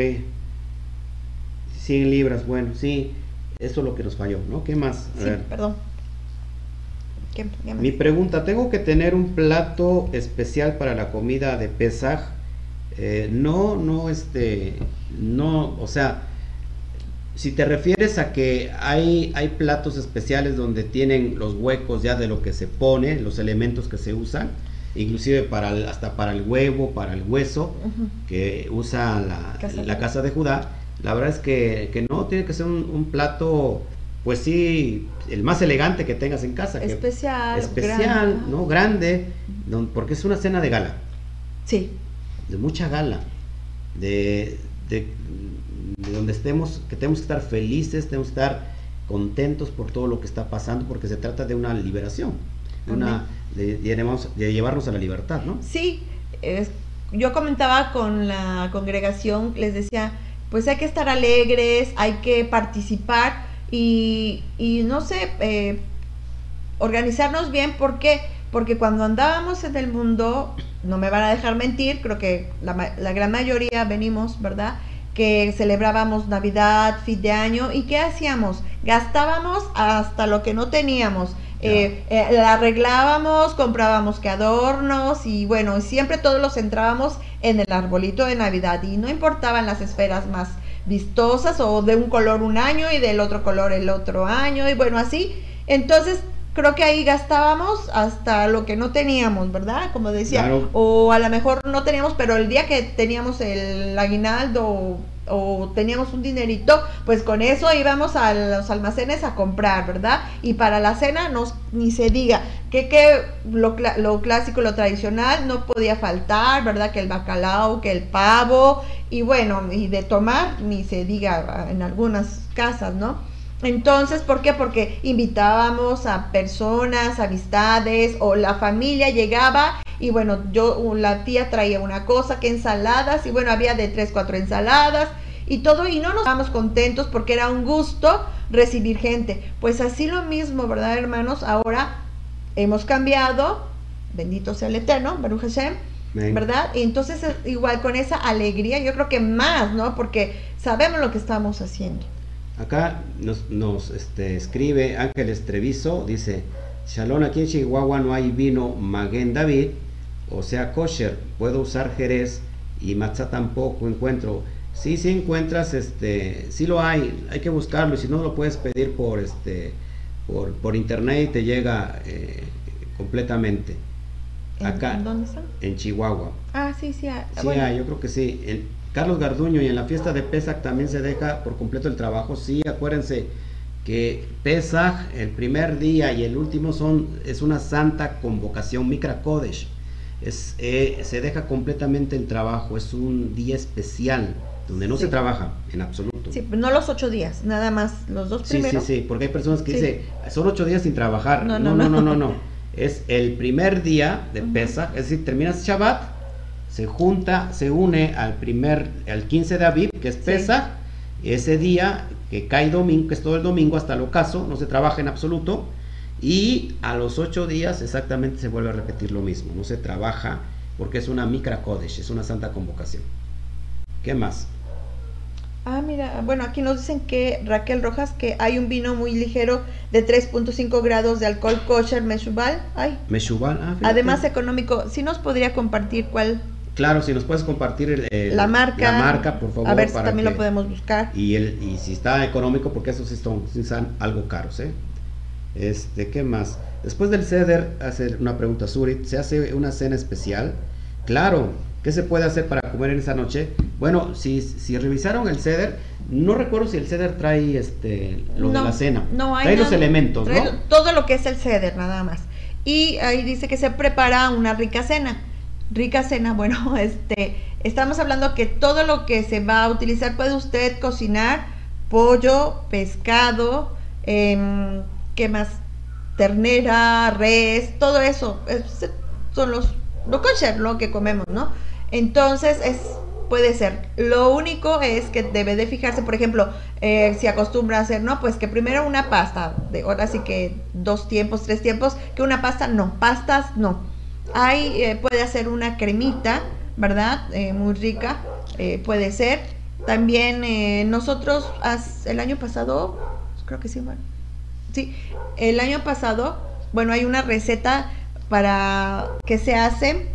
100 libras, bueno, sí. Eso es lo que nos falló, ¿no? ¿Qué más? A Sí, ver. perdón. ¿Qué- qué más? Mi pregunta, ¿tengo que tener un plato especial para la comida de Pesaj? Eh, no, no, este, no, o sea, si te refieres a que hay, hay platos especiales donde tienen los huecos ya de lo que se pone, los elementos que se usan, inclusive para el- hasta para el huevo, para el hueso, que usa la, casa de Judá, la verdad es que, que no, tiene que ser un, un plato, pues sí, el más elegante que tengas en casa. que- Especial. especial, grande. ¿no? Grande, porque es una cena de gala, Sí, de mucha gala, de, de- de donde estemos, que tenemos que estar felices, tenemos que estar contentos por todo lo que está pasando, porque se trata de una liberación, de, una, de, llevarnos- de llevarnos a la libertad, ¿no? sí. es- yo comentaba con la congregación, les decía, pues hay que estar alegres, hay que participar y, y no sé, eh, organizarnos bien, ¿por qué? Porque cuando andábamos en el mundo, no me van a dejar mentir, creo que la, la gran mayoría venimos, ¿verdad? Que celebrábamos Navidad, fin de año, ¿y qué hacíamos? Gastábamos hasta lo que no teníamos. Eh, eh, la arreglábamos, comprábamos que adornos y bueno, siempre todos los centrábamos en el arbolito de Navidad y no importaban las esferas más vistosas o de un color un año y del otro color el otro año y bueno, así. Entonces, creo que ahí gastábamos hasta lo que no teníamos, ¿verdad? Como decía, Claro. o a lo mejor no teníamos, pero el día que teníamos el aguinaldo o, teníamos un dinerito, pues con eso íbamos a los almacenes a comprar, ¿verdad? Y para la cena nos, ni se diga, que, que lo, lo clásico, lo tradicional no podía faltar, ¿verdad? Que el bacalao, que el pavo, y bueno, y de tomar, ni se diga en algunas casas, ¿no? Entonces, ¿por qué? Porque invitábamos a personas, amistades o la familia llegaba y bueno, yo, la tía traía una cosa, que ensaladas y bueno, había de tres, cuatro ensaladas y todo y no nos estábamos contentos porque era un gusto recibir gente. Pues así lo mismo, ¿verdad, hermanos? Ahora hemos cambiado, bendito sea el Eterno, Baruch Hashem, ¿verdad? Y entonces igual con esa alegría, yo creo que más, ¿no? Porque sabemos lo que estamos haciendo. Acá nos, nos este, escribe Ángeles Treviso, dice, Shalom, aquí en Chihuahua no hay vino Maguen David, o sea, kosher, puedo usar Jerez y matzá tampoco encuentro. Sí, sí encuentras, este, sí lo hay, hay que buscarlo, y si no lo puedes pedir por, este, por, por internet y te llega eh, completamente. Acá, ¿En dónde está? En Chihuahua. Ah, sí, sí. Sí, yo creo que sí. El, Carlos Garduño y en la fiesta de Pesach también se deja por completo el trabajo. Sí, acuérdense que Pesach, el primer día y el último son es una santa convocación, Mikra Kodesh. Es, eh, se deja completamente el trabajo, es un día especial donde no se trabaja en absoluto. Sí, no los ocho días, nada más los dos primeros. Sí, sí, sí, porque hay personas que dicen, son ocho días sin trabajar. No, no, no, no, no. no, Es el primer día de Pesach, es decir, terminas Shabbat, se junta, se une al primer, al 15 de Aviv, que es Pesach, ese día que cae domingo, que es todo el domingo hasta el ocaso, no se trabaja en absoluto, y a los ocho días exactamente se vuelve a repetir lo mismo, no se trabaja porque es una Mikra Kodesh, es una santa convocación. ¿Qué más? Ah, mira, bueno, aquí nos dicen que Raquel Rojas, que hay un vino muy ligero de 3.5 grados de alcohol kosher Meshubal. Ay. Meshubal, ah, Además económico. ¿Sí nos podría compartir cuál? Claro, si nos puedes compartir la marca. La marca, por favor. A ver si también lo podemos buscar. Y, el, y si está económico, porque esos sí son, son algo caros, ¿eh? Este, ¿qué más? Después del ceder, hacer una pregunta, Surit, ¿se hace una cena especial? Claro, ¿qué se puede hacer para comer en esa noche? Bueno, si, si revisaron el ceder, no recuerdo si el ceder trae este, lo de la cena. No, hay trae los elementos, ¿no? Todo lo que es el ceder, nada más. Y ahí dice que se prepara una rica cena. Rica cena, bueno, este, estamos hablando que todo lo que se va a utilizar puede usted cocinar pollo, pescado, eh, ¿qué más? Ternera, res, todo eso. son los, lo kosher, lo que comemos, ¿no? Entonces, es puede ser. Lo único es que debe de fijarse, por ejemplo, eh, si acostumbra a hacer, ¿no? Pues que primero una pasta, de ahora sí que dos tiempos, tres tiempos, que una pasta no, pastas no. Hay, eh, puede hacer una cremita, ¿verdad? Eh, muy rica, puede ser. También nosotros el año pasado, creo que sí, bueno, Sí, el año pasado, bueno, hay una receta para que se hace,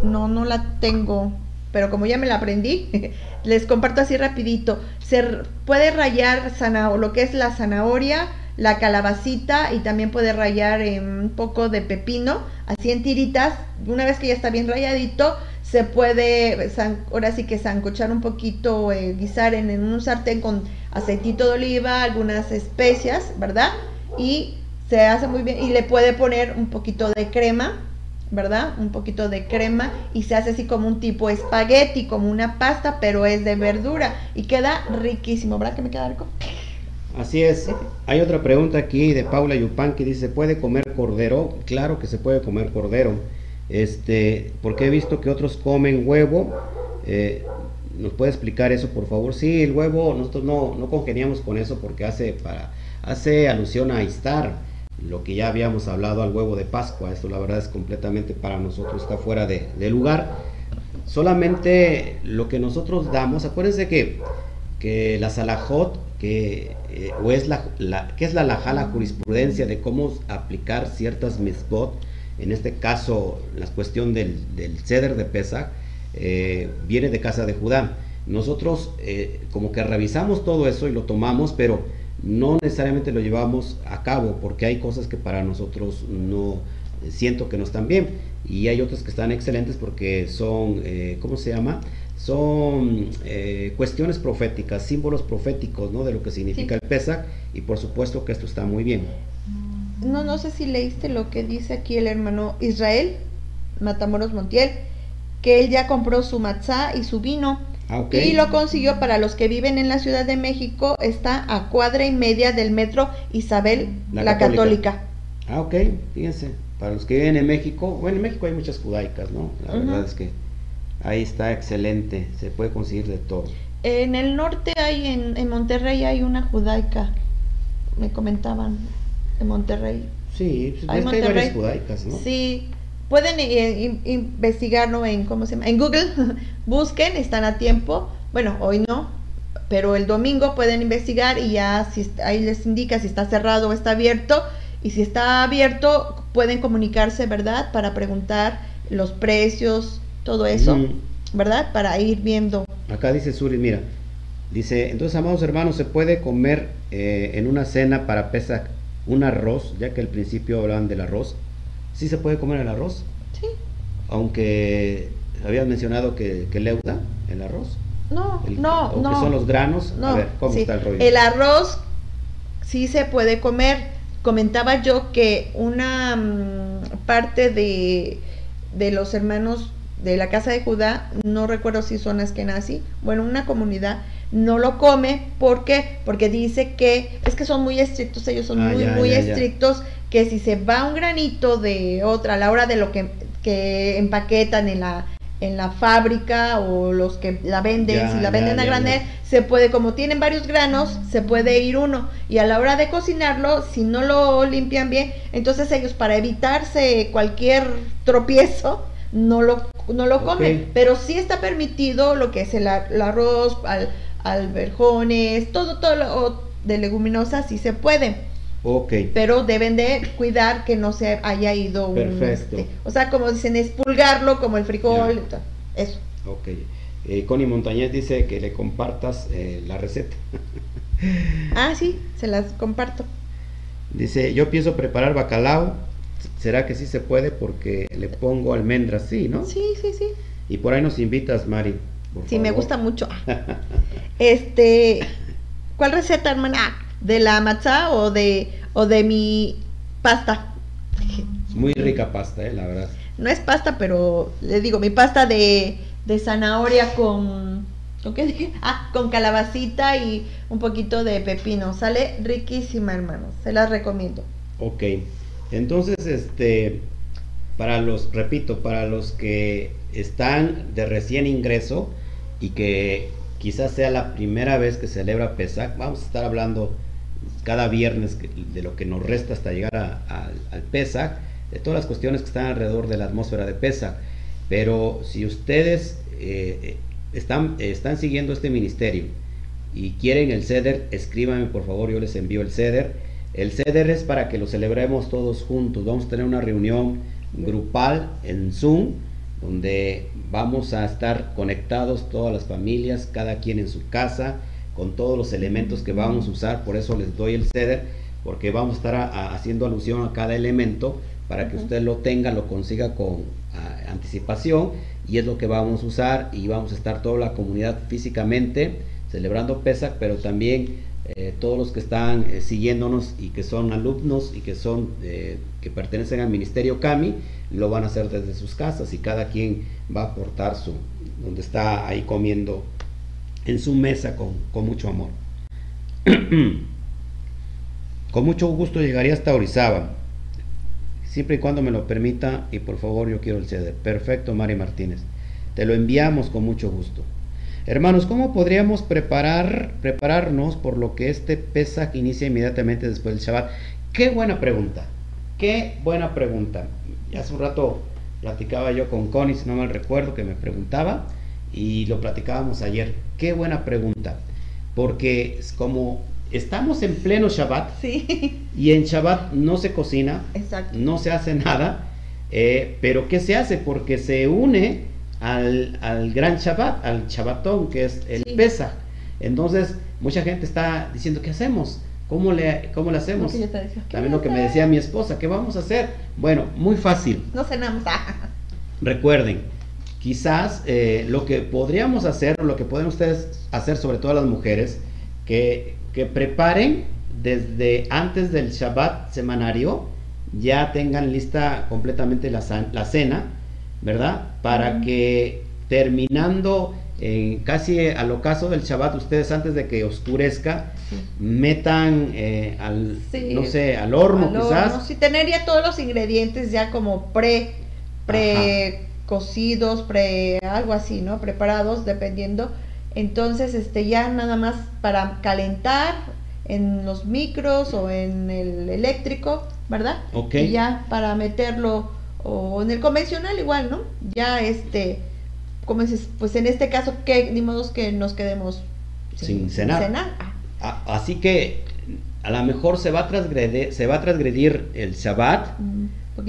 no, no la tengo, pero como ya me la aprendí, les comparto así rapidito. Se puede rayar lo que es la zanahoria, la calabacita y también puede rayar un poco de pepino, así en tiritas. Una vez que ya está bien rayadito, se puede, ahora sí que zancochar un poquito, eh, guisar en un sartén con aceitito de oliva, algunas especias, ¿verdad? Y se hace muy bien y le puede poner un poquito de crema, ¿verdad? Un poquito de crema y se hace así como un tipo espagueti, como una pasta, pero es de verdura y queda riquísimo, ¿verdad que me queda rico? Así es. Hay otra pregunta aquí de Paula Yupan que dice, ¿puede comer cordero? Claro que se puede comer cordero. Este, porque he visto que otros comen huevo. Eh, ¿Nos puede explicar eso, por favor? Sí, el huevo, nosotros no, no congeniamos con eso porque hace para hace alusión a Istar, lo que ya habíamos hablado al huevo de Pascua. Esto la verdad es completamente para nosotros, está fuera de, lugar. Solamente lo que nosotros damos, acuérdense que, que la Salahot, que, eh, o es la, que es la la jurisprudencia de cómo aplicar ciertas misbot, en este caso la cuestión del, del ceder de Pesach, eh, viene de casa de Judá. Nosotros eh, como que revisamos todo eso y lo tomamos, pero no necesariamente lo llevamos a cabo porque hay cosas que para nosotros no eh, siento que no están bien y hay otras que están excelentes porque son, eh, ¿cómo se llama? Son eh, cuestiones proféticas, símbolos proféticos, ¿no? De lo que significa el Pesach y por supuesto que esto está muy bien. No, no sé si leíste lo que dice aquí el hermano Israel, Matamoros Montiel, que él ya compró su matzá y su vino Ah, y lo consiguió para los que viven en la Ciudad de México, está a cuadra y media del metro Isabel la, Católica. Ah, ok, fíjense, para los que viven en México, bueno, en México hay muchas judaicas, ¿no? La verdad es que ahí está excelente, se puede conseguir de todo. En el norte hay, en, en Monterrey hay una judaica, me comentaban, en Monterrey. Sí, pues hay, varias judaicas, ¿no? Sí, pueden eh, investigarlo en, ¿cómo se llama? En Google, busquen, están a tiempo. Bueno, hoy no, pero el domingo pueden investigar y ya si ahí les indica si está cerrado o está abierto. Y si está abierto, pueden comunicarse, ¿verdad? Para preguntar los precios, todo eso, ¿verdad? Para ir viendo. Acá dice Suri, mira, dice, entonces, amados hermanos, se puede comer eh, en una cena para Pesach un arroz, ya que al principio hablaban del arroz. ¿Sí se puede comer el arroz? Sí. Aunque habías mencionado que, que leuda el arroz. No, no, no. Que son los granos. No, a ver, ¿cómo está el rollo? El arroz sí se puede comer. Comentaba yo que una mm, parte de, de, los hermanos de la casa de Judá, no recuerdo si son así, bueno, una comunidad no lo come, ¿por qué? Porque dice que es que son muy estrictos, ellos son ah, muy, muy estrictos, que si se va un granito de otra a la hora de lo que, que empaquetan en la en la fábrica o los que la venden, si la venden a granel, se puede, como tienen varios granos, se puede ir uno. Y a la hora de cocinarlo, si no lo limpian bien, entonces ellos para evitarse cualquier tropiezo, no lo, no lo comen. Pero sí está permitido lo que es el, arroz, al, alberjones, todo, todo lo de leguminosas, sí se puede. Ok. Pero deben de cuidar que no se haya ido Perfecto. Este, o sea, como dicen, expulgarlo como el frijol, eso. Ok. Eh, Connie Montañez dice que le compartas eh, la receta. ah, sí, se las comparto. Dice, yo pienso preparar bacalao. ¿Será que sí se puede? Porque le pongo almendras, sí, ¿no? Sí, sí, sí. Y por ahí nos invitas, Mari. sí, me gusta mucho. este, ¿cuál receta, hermana? De la matzá o de, o de mi pasta. Muy rica pasta, eh, la verdad. No es pasta, pero le digo, mi pasta de, de zanahoria con, ¿con qué dije? Ah, con calabacita y un poquito de pepino. Sale riquísima, hermanos. Se las recomiendo. Ok. Entonces, este, para los, repito, para los que están de recién ingreso y que quizás sea la primera vez que celebra Pesach, vamos a estar hablando cada viernes de lo que nos resta hasta llegar al Pesach, de todas las cuestiones que están alrededor de la atmósfera de Pesach. Pero si ustedes eh, están, están siguiendo este ministerio y quieren el CEDER, escríbanme por favor, yo les envío el CEDER. El CEDER es para que lo celebremos todos juntos. Vamos a tener una reunión grupal en Zoom, donde vamos a estar conectados todas las familias, cada quien en su casa con todos los elementos que vamos a usar, por eso les doy el ceder, porque vamos a estar haciendo alusión a cada elemento para que usted lo tenga, lo consiga con anticipación y es lo que vamos a usar y vamos a estar toda la comunidad físicamente celebrando PESAC, pero también eh, todos los que están eh, siguiéndonos y que son alumnos y que son eh, que pertenecen al ministerio CAMI lo van a hacer desde sus casas y cada quien va a aportar su donde está ahí comiendo en su mesa con, mucho amor. con mucho gusto llegaría hasta Orizaba, siempre y cuando me lo permita y por favor yo quiero el ceder. Perfecto, Mari Martínez. Te lo enviamos con mucho gusto. Hermanos, ¿cómo podríamos preparar, prepararnos por lo que este Pesach inicia inmediatamente después del Shabbat? Qué buena pregunta, qué buena pregunta. Hace un rato platicaba yo con Connie, si no mal recuerdo, que me preguntaba y lo platicábamos ayer. Qué buena pregunta, porque como estamos en pleno Shabbat y en Shabbat no se cocina, no se hace nada, eh, pero ¿qué se hace? Porque se une al, al gran Shabbat, al Shabbatón, que es el Pesach. Entonces, mucha gente está diciendo, ¿qué hacemos? ¿Cómo le, cómo le hacemos? También lo que me decía mi esposa, ¿qué vamos a hacer? Bueno, muy fácil. No cenamos. Recuerden, quizás eh, lo que podríamos hacer, lo que pueden ustedes hacer, sobre todo las mujeres, que, que preparen desde antes del Shabbat semanario, ya tengan lista completamente la, la cena, ¿verdad? Para que terminando eh, casi al ocaso del Shabbat, ustedes antes de que oscurezca, metan eh, al, no sé, al horno quizás. Sí, tener ya todos los ingredientes ya como pre, pre cocidos, pre, algo así, ¿no? Preparados, dependiendo. Entonces, este, ya nada más para calentar en los micros o en el eléctrico, ¿verdad? Ok. Y ya para meterlo o en el convencional igual, ¿no? Ya este, como dices, pues en este caso, que ni modo que nos quedemos sin, cenar. Ah. así que a lo mejor se va a transgredir, se va a transgredir el Shabbat, mm,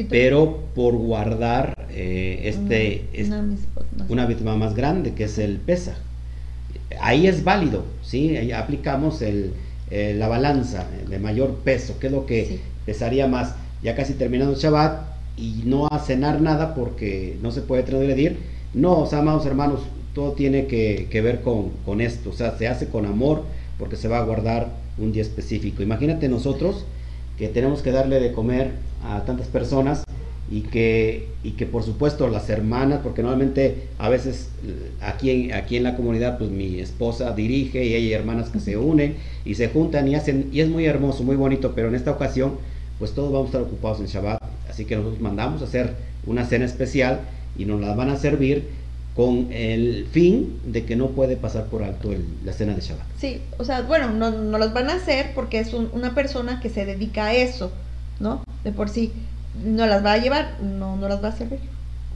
pero por guardar eh, este, mm, una, misma más grande que es el pesa. Ahí es válido, ¿sí? Ahí aplicamos el, eh, la balanza de mayor peso, que es lo que pesaría más. Ya casi terminando el Shabbat y no a cenar nada porque no se puede transgredir. No, o sea, amados hermanos, todo tiene que, ver con, con, esto, o sea, se hace con amor porque se va a guardar un día específico. Imagínate nosotros que tenemos que darle de comer a tantas personas y que, y que por supuesto las hermanas, porque normalmente a veces aquí en, aquí en la comunidad pues mi esposa dirige y hay hermanas que se unen y se juntan y hacen, y es muy hermoso, muy bonito, pero en esta ocasión pues todos vamos a estar ocupados en Shabbat, así que nosotros mandamos a hacer una cena especial y nos la van a servir con el fin de que no puede pasar por alto la cena de Shabbat. Sí, o sea, bueno, no, no los van a hacer porque es una persona que se dedica a eso, ¿no? De por sí, no las va a llevar, no, no las va a servir.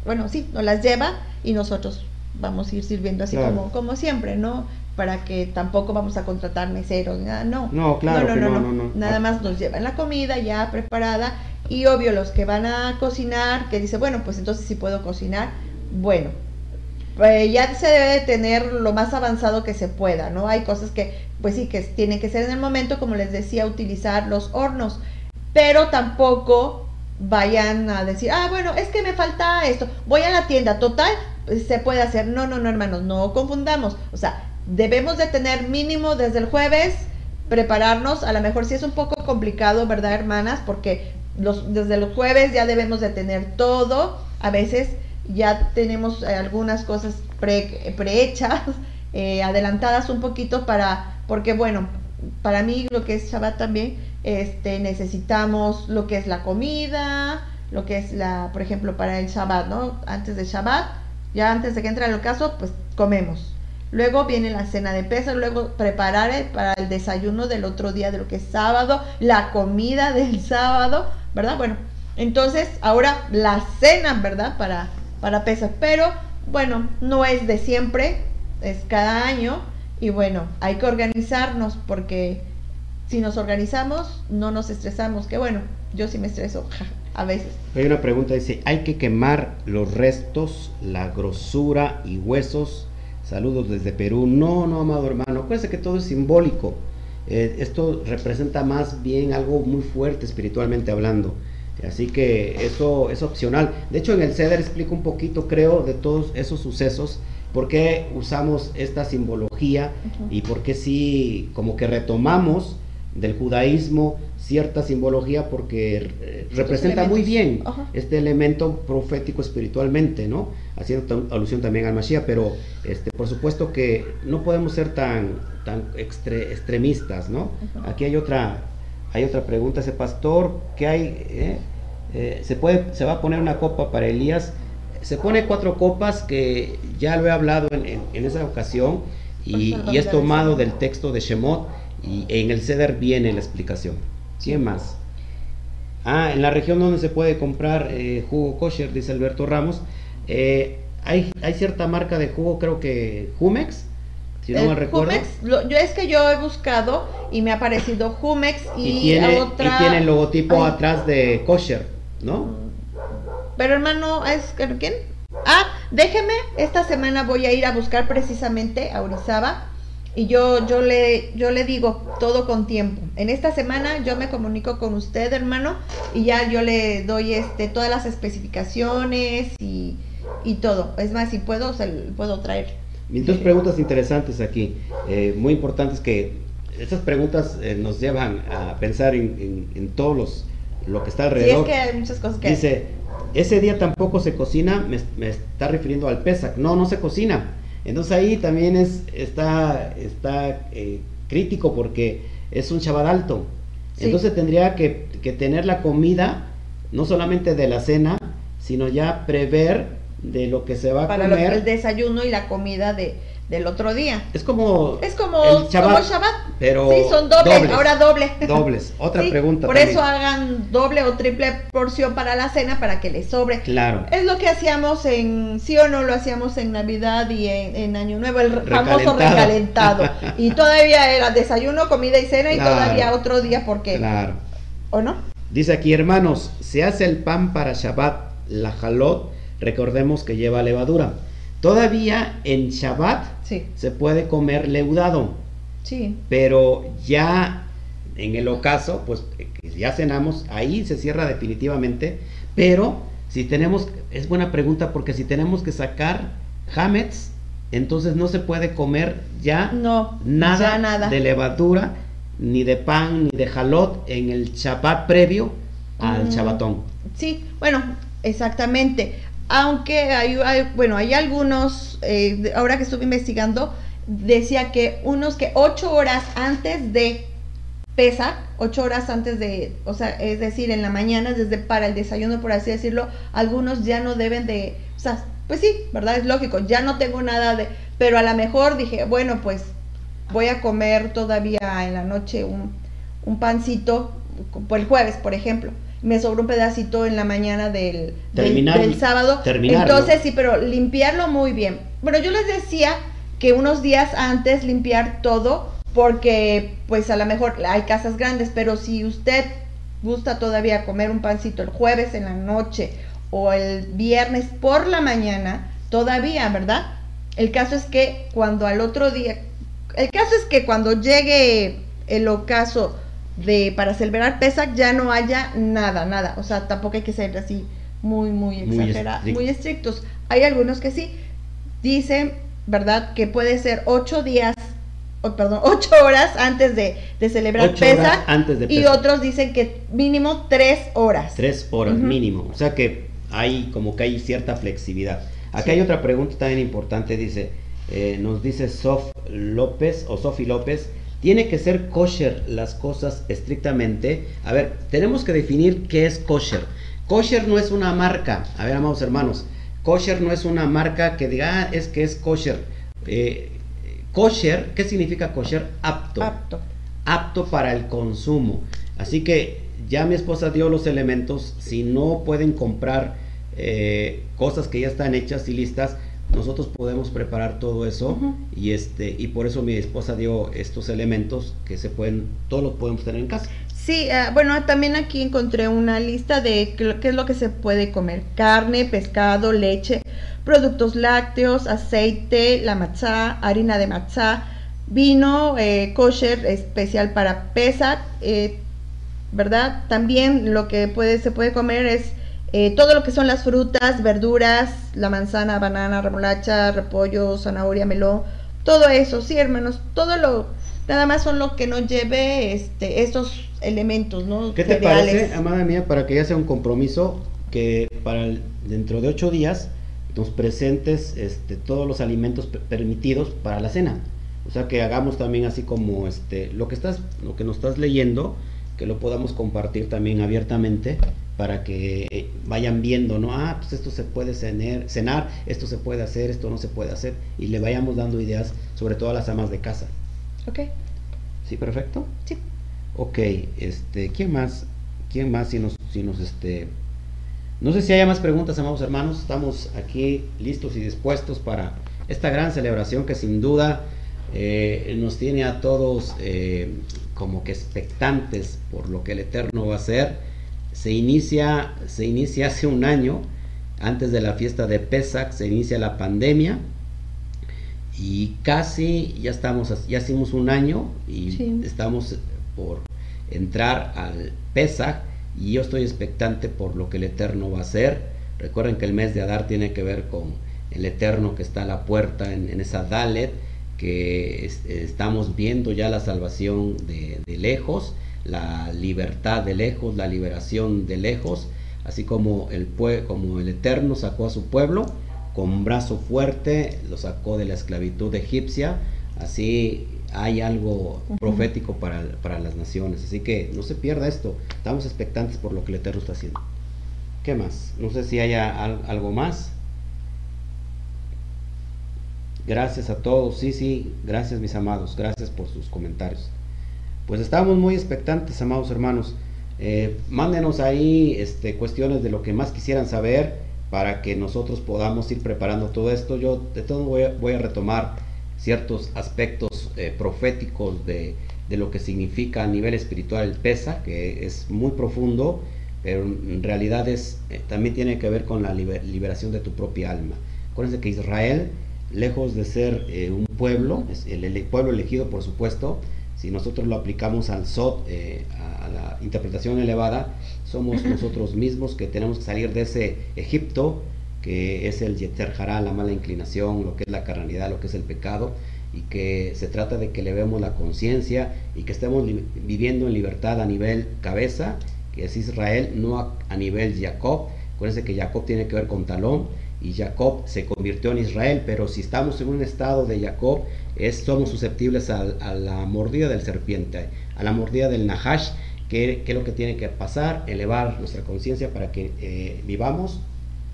Bueno, sí, no las lleva y nosotros vamos a ir sirviendo así como, como siempre, ¿no? Para que tampoco vamos a contratar meseros, nada, no. No, claro, no, no, no, no, Nada más nos llevan la comida ya preparada y obvio los que van a cocinar, que dice, bueno, pues entonces sí puedo cocinar, bueno, pues ya se debe de tener lo más avanzado que se pueda, ¿no? Hay cosas que, pues sí, que tienen que ser en el momento, como les decía, utilizar los hornos, pero tampoco vayan a decir, ah, bueno, es que me falta esto, voy a la tienda, total, pues, se puede hacer. No, no, no, hermanos, no confundamos. O sea, debemos de tener mínimo desde el jueves, prepararnos, a lo mejor sí es un poco complicado, ¿verdad, hermanas? Porque los, desde los jueves ya debemos de tener todo, a veces ya tenemos eh, algunas cosas pre, prehechas, eh, adelantadas un poquito para, porque bueno, para mí lo que es Shabbat también, este, necesitamos lo que es la comida, lo que es la, por ejemplo, para el Shabbat, ¿no? Antes de Shabbat, ya antes de que entre el ocaso, pues comemos. Luego viene la cena de pesa, luego preparar para el desayuno del otro día de lo que es sábado, la comida del sábado, ¿verdad? Bueno, entonces ahora la cena, ¿verdad? Para para pesas, pero bueno, no es de siempre, es cada año y bueno, hay que organizarnos porque si nos organizamos no nos estresamos, que bueno, yo sí me estreso a veces. Hay una pregunta, dice, ¿hay que quemar los restos, la grosura y huesos? Saludos desde Perú. No, no, amado hermano, acuérdense que todo es simbólico. Eh, esto representa más bien algo muy fuerte espiritualmente hablando. Así que eso es opcional. De hecho, en el CEDER explico un poquito, creo, de todos esos sucesos, por qué usamos esta simbología y por qué sí, como que retomamos del judaísmo cierta simbología porque representa muy bien este elemento profético espiritualmente, ¿no? Haciendo alusión también al Mashiach, pero este, por supuesto que no podemos ser tan, tan extremistas, ¿no? Aquí hay otra, hay otra pregunta, ese pastor, ¿qué hay? Eh? Eh, se, puede, se va a poner una copa para Elías. Se pone cuatro copas que ya lo he hablado en, esa ocasión y, es tomado del texto de Shemot y en el Ceder viene la explicación. ¿Quién más? Ah, en la región donde se puede comprar eh, jugo kosher, dice Alberto Ramos, hay, hay cierta marca de jugo, creo que Jumex, si no me recuerdo. yo es que yo he buscado y me ha aparecido Jumex y, tiene, otra. Y tiene el logotipo atrás de kosher, ¿no? Pero hermano, ¿es quién? Ah, déjeme, esta semana voy a ir a buscar precisamente a Orizaba y yo, yo, le, yo le digo todo con tiempo. En esta semana yo me comunico con usted, hermano, y ya yo le doy este, todas las especificaciones y, y todo. Es más, si puedo, se puedo traer. Dos preguntas interesantes aquí, eh, muy importantes que estas preguntas eh, nos llevan a pensar en, todos los lo que está alrededor. Sí, es que hay muchas cosas que... Dice, ese día tampoco se cocina, me, está refiriendo al Pesach. No, no se cocina. Entonces ahí también es, está, está eh, crítico porque es un Shabbat alto. Entonces tendría que, que tener la comida, no solamente de la cena, sino ya prever de lo que se va a para comer. el desayuno y la comida de, del otro día. Es como es como, Shabbat. Pero sí, son dobles, ahora doble. Dobles. Otra pregunta. Por eso hagan doble o triple porción para la cena para que les sobre. Claro. Es lo que hacíamos en, sí o no, lo hacíamos en Navidad y en, Año Nuevo, el famoso recalentado. y todavía era desayuno, comida y cena y todavía otro día porque... Claro. ¿O no? Dice aquí, hermanos, se hace el pan para Shabbat, la jalot, recordemos que lleva levadura. Todavía en Shabbat se puede comer leudado. Sí. Pero ya en el ocaso, pues ya cenamos, ahí se cierra definitivamente. Pero si tenemos, es buena pregunta porque si tenemos que sacar hametz, entonces no se puede comer ya no, nada, nada. de levadura, ni de pan, ni de jalot en el Shabbat previo al chabatón. Sí, bueno, exactamente. Aunque hay, bueno, hay algunos, eh, ahora que estuve investigando, decía que unos que ocho horas antes de pesa, ocho horas antes de, o sea, es decir, en la mañana, desde para el desayuno, por así decirlo, algunos ya no deben de, o sea, pues sí, ¿verdad? Es lógico, ya no tengo nada de, pero a lo mejor dije, bueno, pues voy a comer todavía en la noche un, un pancito, por el jueves, por ejemplo me sobró un pedacito en la mañana del, del, sábado. Entonces sí, pero limpiarlo muy bien. Bueno, yo les decía que unos días antes limpiar todo, porque pues a lo mejor hay casas grandes, pero si usted gusta todavía comer un pancito el jueves en la noche o el viernes por la mañana, todavía, ¿verdad? El caso es que cuando al otro día, el caso es que cuando llegue el ocaso de para celebrar Pesach ya no haya nada, nada. O sea, tampoco hay que ser así muy, muy exagerados, muy, estrictos. Hay algunos que sí. Dicen, ¿verdad? Que puede ser ocho días, o perdón, ocho horas antes de, celebrar Pesach. Antes de Y otros dicen que mínimo tres horas. Tres horas mínimo. O sea que hay como que hay cierta flexibilidad. Aquí hay otra pregunta también importante, dice, eh, nos dice Sof López o Sofi López, tiene que ser kosher las cosas estrictamente. A ver, tenemos que definir qué es kosher. Kosher no es una marca. A ver, amados hermanos, kosher no es una marca que diga, ah, es que es kosher. Eh, kosher, ¿qué significa kosher? Apto. Apto. Apto para el consumo. Así que ya mi esposa dio los elementos. Si no pueden comprar eh, cosas que ya están hechas y listas, nosotros podemos preparar todo eso y este y por eso mi esposa dio estos elementos que se pueden todos los podemos tener en casa. Sí eh, bueno también aquí encontré una lista de qué, es lo que se puede comer. Carne pescado leche productos lácteos aceite la matzá harina de matzá vino eh, kosher especial para pesa eh, verdad también lo que puede se puede comer es eh, todo lo que son las frutas, verduras, la manzana, banana, remolacha, repollo, zanahoria, melón, todo eso, sí, hermanos, todo lo, nada más son lo que nos lleve este, estos elementos, ¿no? ¿Qué te parece, amada mía, para que ya sea un compromiso que para dentro de ocho días nos presentes este, todos los alimentos permitidos para la cena? O sea, que hagamos también así como este, lo que estás, lo que nos estás leyendo, que lo podamos compartir también abiertamente para que vayan viendo, ¿no? Ah, pues esto se puede cenar, cenar, esto se puede hacer, esto no se puede hacer, y le vayamos dando ideas, sobre todo a las amas de casa. Ok. ¿Sí, perfecto? Sí. Ok, este, ¿quién más? ¿Quién más si nos, si nos, este... No sé si haya más preguntas, amados hermanos, estamos aquí listos y dispuestos para esta gran celebración que sin duda eh, nos tiene a todos eh, como que expectantes por lo que el Eterno va a hacer se inicia, se inicia hace un año, antes de la fiesta de Pesach, se inicia la pandemia y casi ya estamos, ya hicimos un año y estamos por entrar al Pesach y yo estoy expectante por lo que el Eterno va a hacer. Recuerden que el mes de Adar tiene que ver con el Eterno que está a la puerta en, esa Dalet, que estamos viendo ya la salvación de, de lejos la libertad de lejos, la liberación de lejos, así como el, como el Eterno sacó a su pueblo con brazo fuerte, lo sacó de la esclavitud egipcia, así hay algo profético para, para, las naciones. Así que no se pierda esto, estamos expectantes por lo que el Eterno está haciendo. ¿Qué más? No sé si haya algo más. Gracias a todos, sí, sí, gracias mis amados, gracias por sus comentarios. Pues estamos muy expectantes, amados hermanos. Eh, mándenos ahí este, cuestiones de lo que más quisieran saber para que nosotros podamos ir preparando todo esto. Yo de todo voy a, retomar ciertos aspectos eh, proféticos de, lo que significa a nivel espiritual el PESA, que es muy profundo, pero en realidad es, eh, también tiene que ver con la liberación de tu propia alma. Acuérdense que Israel, lejos de ser un pueblo, es el, pueblo elegido por supuesto, si nosotros lo aplicamos al SOT, eh, a, la interpretación elevada, somos nosotros mismos que tenemos que salir de ese Egipto, que es el Yeter Hará, la mala inclinación, lo que es la carnalidad, lo que es el pecado, y que se trata de que le vemos la conciencia y que estemos viviendo en libertad a nivel cabeza, que es Israel, no a, a nivel Jacob. Acuérdense que Jacob tiene que ver con talón y Jacob se convirtió en Israel, pero si estamos en un estado de Jacob, es, somos susceptibles a, la mordida del serpiente, a la mordida del Nahash, que, es lo que tiene que pasar, elevar nuestra conciencia para que eh, vivamos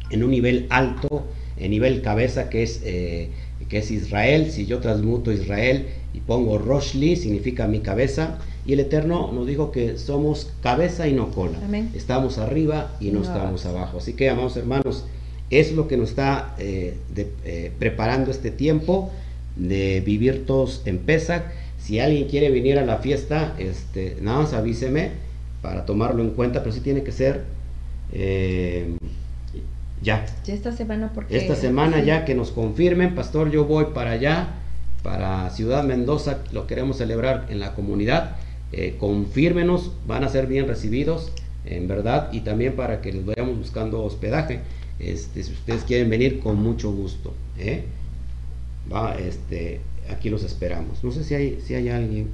en un nivel alto, en nivel cabeza, que es, eh, que es Israel. Si yo transmuto Israel y pongo Roshli, significa mi cabeza. Y el Eterno nos dijo que somos cabeza y no cola. Estamos arriba y no, estamos abajo. Así que, amados hermanos, es lo que nos está eh, eh, preparando este tiempo de vivir todos en Pesach. Si alguien quiere venir a la fiesta, este, nada más avíseme para tomarlo en cuenta, pero sí tiene que ser eh, ya. Esta semana, porque Esta semana ya que nos confirmen, pastor, yo voy para allá, para Ciudad Mendoza, lo queremos celebrar en la comunidad. confírmenos, van a ser bien recibidos, en verdad, y también para que les vayamos buscando hospedaje. Este, si ustedes quieren venir, con mucho gusto. ¿eh? Va, este, aquí los esperamos. No sé si hay, si hay alguien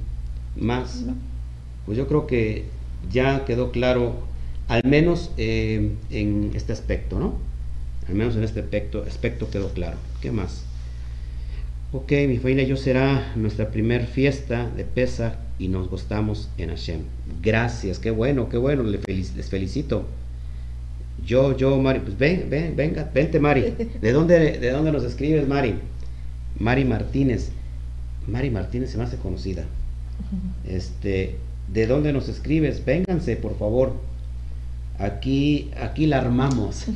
más. Pues yo creo que ya quedó claro, al menos eh, en este aspecto, ¿no? Al menos en este aspecto, aspecto quedó claro. ¿Qué más? Ok, mi familia, yo será nuestra primer fiesta de pesa y nos gustamos en Hashem. Gracias, qué bueno, qué bueno, les felicito. Yo, yo, Mari, pues ven, ven, venga, vente, Mari. ¿De dónde, de dónde nos escribes, Mari? Mari Martínez. Mari Martínez se me hace conocida. Este, ¿de dónde nos escribes? Vénganse, por favor. Aquí, aquí la armamos.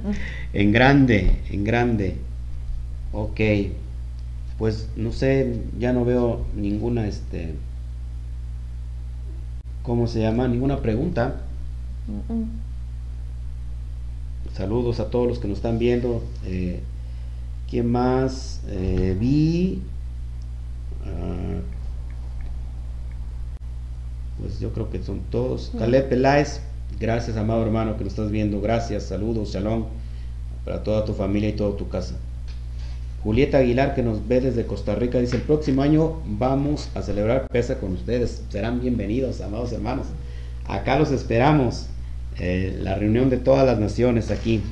en grande, en grande. Ok. Pues no sé, ya no veo ninguna, este, ¿cómo se llama? Ninguna pregunta. Saludos a todos los que nos están viendo. Eh, ¿Quién más? Eh, vi. Ah, pues yo creo que son todos. Caleb Peláez, gracias amado hermano que nos estás viendo. Gracias, saludos, shalom para toda tu familia y toda tu casa. Julieta Aguilar que nos ve desde Costa Rica dice el próximo año vamos a celebrar Pesa con ustedes. Serán bienvenidos, amados hermanos. Acá los esperamos. Eh, la reunión de todas las naciones aquí.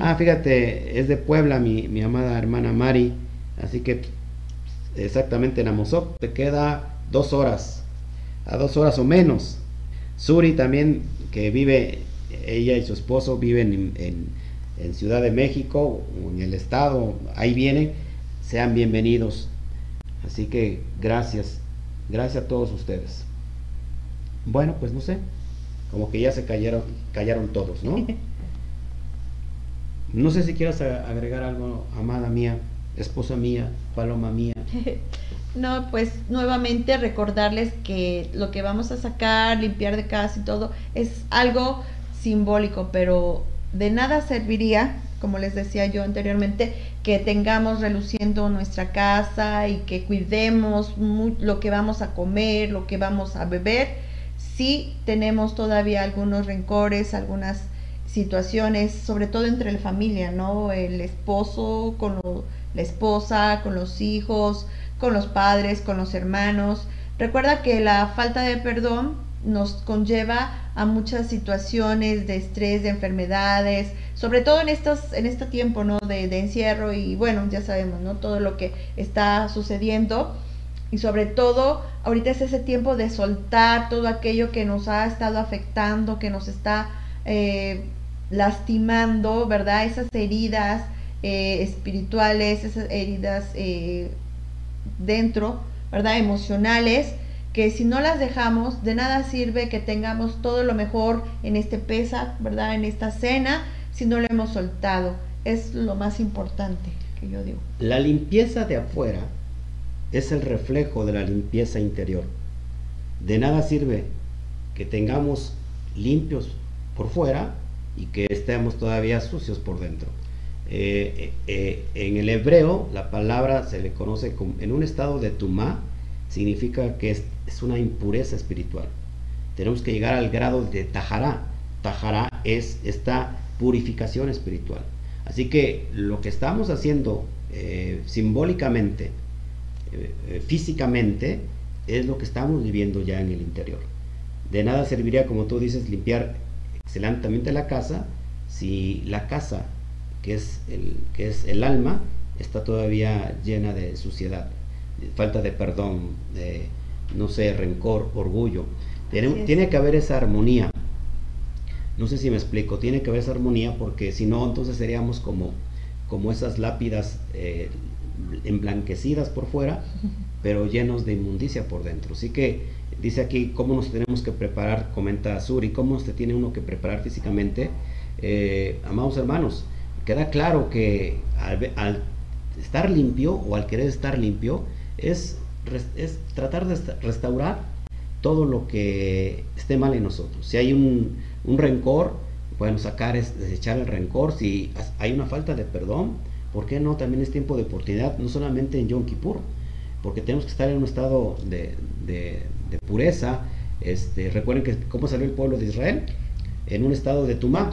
Ah, fíjate, es de Puebla mi, mi, amada hermana Mari, así que exactamente en Amozoc te queda dos horas, a dos horas o menos. Suri también, que vive, ella y su esposo viven en, en, Ciudad de México, en el estado, ahí vienen, sean bienvenidos. Así que gracias, gracias a todos ustedes. Bueno, pues no sé como que ya se cayeron, callaron todos, ¿no? No sé si quieras agregar algo, amada mía, esposa mía, paloma mía. No, pues nuevamente recordarles que lo que vamos a sacar, limpiar de casa y todo, es algo simbólico, pero de nada serviría, como les decía yo anteriormente, que tengamos reluciendo nuestra casa y que cuidemos lo que vamos a comer, lo que vamos a beber, sí tenemos todavía algunos rencores, algunas situaciones, sobre todo entre la familia, ¿no? El esposo con la esposa, con los hijos, con los padres, con los hermanos. Recuerda que la falta de perdón nos conlleva a muchas situaciones de estrés, de enfermedades, sobre todo en estos, en este tiempo, ¿no? De, de encierro y bueno, ya sabemos, ¿no? Todo lo que está sucediendo y sobre todo ahorita es ese tiempo de soltar todo aquello que nos ha estado afectando, que nos está eh, lastimando, ¿verdad? Esas heridas eh, espirituales, esas heridas eh, dentro, ¿verdad? Emocionales, que si no las dejamos, de nada sirve que tengamos todo lo mejor en este pesa, ¿verdad? En esta cena, si no lo hemos soltado. Es lo más importante que yo digo. La limpieza de afuera es el reflejo de la limpieza interior. De nada sirve que tengamos limpios por fuera y que estemos todavía sucios por dentro. Eh, eh, eh, en el hebreo la palabra se le conoce como, en un estado de tumá, significa que es, una impureza espiritual. Tenemos que llegar al grado de tajará. Tajará es esta purificación espiritual. Así que lo que estamos haciendo simbólicamente, físicamente, es lo que estamos viviendo ya en el interior. De nada serviría, como tú dices, limpiar excelentemente la casa si la casa, que es el, que es el alma, está todavía llena de suciedad, falta de perdón, de, no sé, rencor, orgullo. Tiene, tiene, que haber esa armonía. No sé si me explico, tiene que haber esa armonía porque si no, entonces seríamos como, como esas lápidas eh, emblanquecidas por fuera, pero llenos de inmundicia por dentro. Así que Dice aquí cómo nos tenemos que preparar, comenta Suri, cómo se tiene uno que preparar físicamente. Eh, amados hermanos, queda claro que al, estar limpio o al querer estar limpio es, es tratar de restaurar todo lo que esté mal en nosotros. Si hay un, un rencor, bueno, sacar, es desechar el rencor. Si hay una falta de perdón, ¿por qué no? También es tiempo de oportunidad, no solamente en Yom Kippur, porque tenemos que estar en un estado de, de pureza. Este, recuerden que cómo salió el pueblo de Israel en un estado de tumá,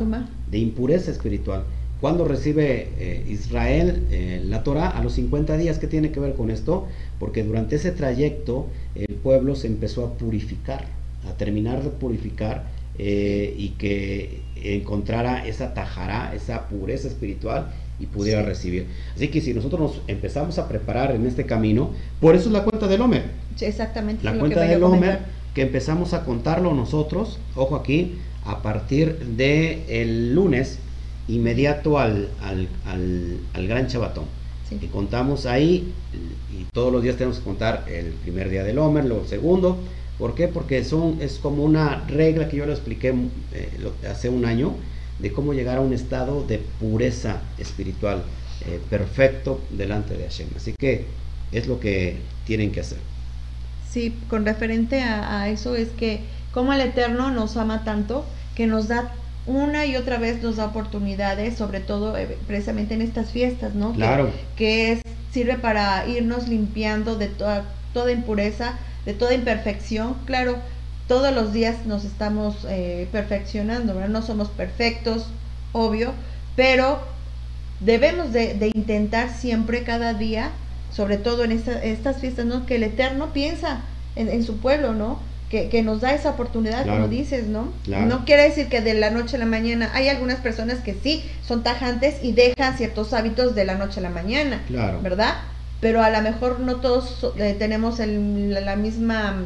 de impureza espiritual. Cuando recibe eh, Israel eh, la Torah a los 50 días, ¿qué tiene que ver con esto? Porque durante ese trayecto el pueblo se empezó a purificar, a terminar de purificar eh, y que encontrara esa tajará, esa pureza espiritual y pudiera recibir. Así que si nosotros nos empezamos a preparar en este camino, por eso es la cuenta del Homer. exactamente. La cuenta del Homer, que empezamos a contarlo nosotros, ojo aquí, a partir del el lunes inmediato al, al, gran chabatón. Que contamos ahí y todos los días tenemos que contar el primer día del Homer, luego el segundo. ¿Por qué? Porque son, es como una regla que yo lo expliqué eh, hace un año de cómo llegar a un estado de pureza espiritual eh, perfecto delante de Hashem. Así que es lo que tienen que hacer. Sí, con referente a, eso es que como el Eterno nos ama tanto que nos da una y otra vez nos da oportunidades, sobre todo eh, precisamente en estas fiestas, ¿no? Claro. Que, es, sirve para irnos limpiando de toda, toda impureza, de toda imperfección. Claro, todos los días nos estamos eh, perfeccionando, ¿verdad? No somos perfectos, obvio, pero debemos de, intentar siempre, cada día, sobre todo en estas fiestas, ¿no? Que el Eterno piensa en, su pueblo, ¿no? Que, nos da esa oportunidad, como dices, ¿no? No quiere decir que de la noche a la mañana, hay algunas personas que sí son tajantes y dejan ciertos hábitos de la noche a la mañana, ¿verdad? Pero a lo mejor no todos eh, tenemos la misma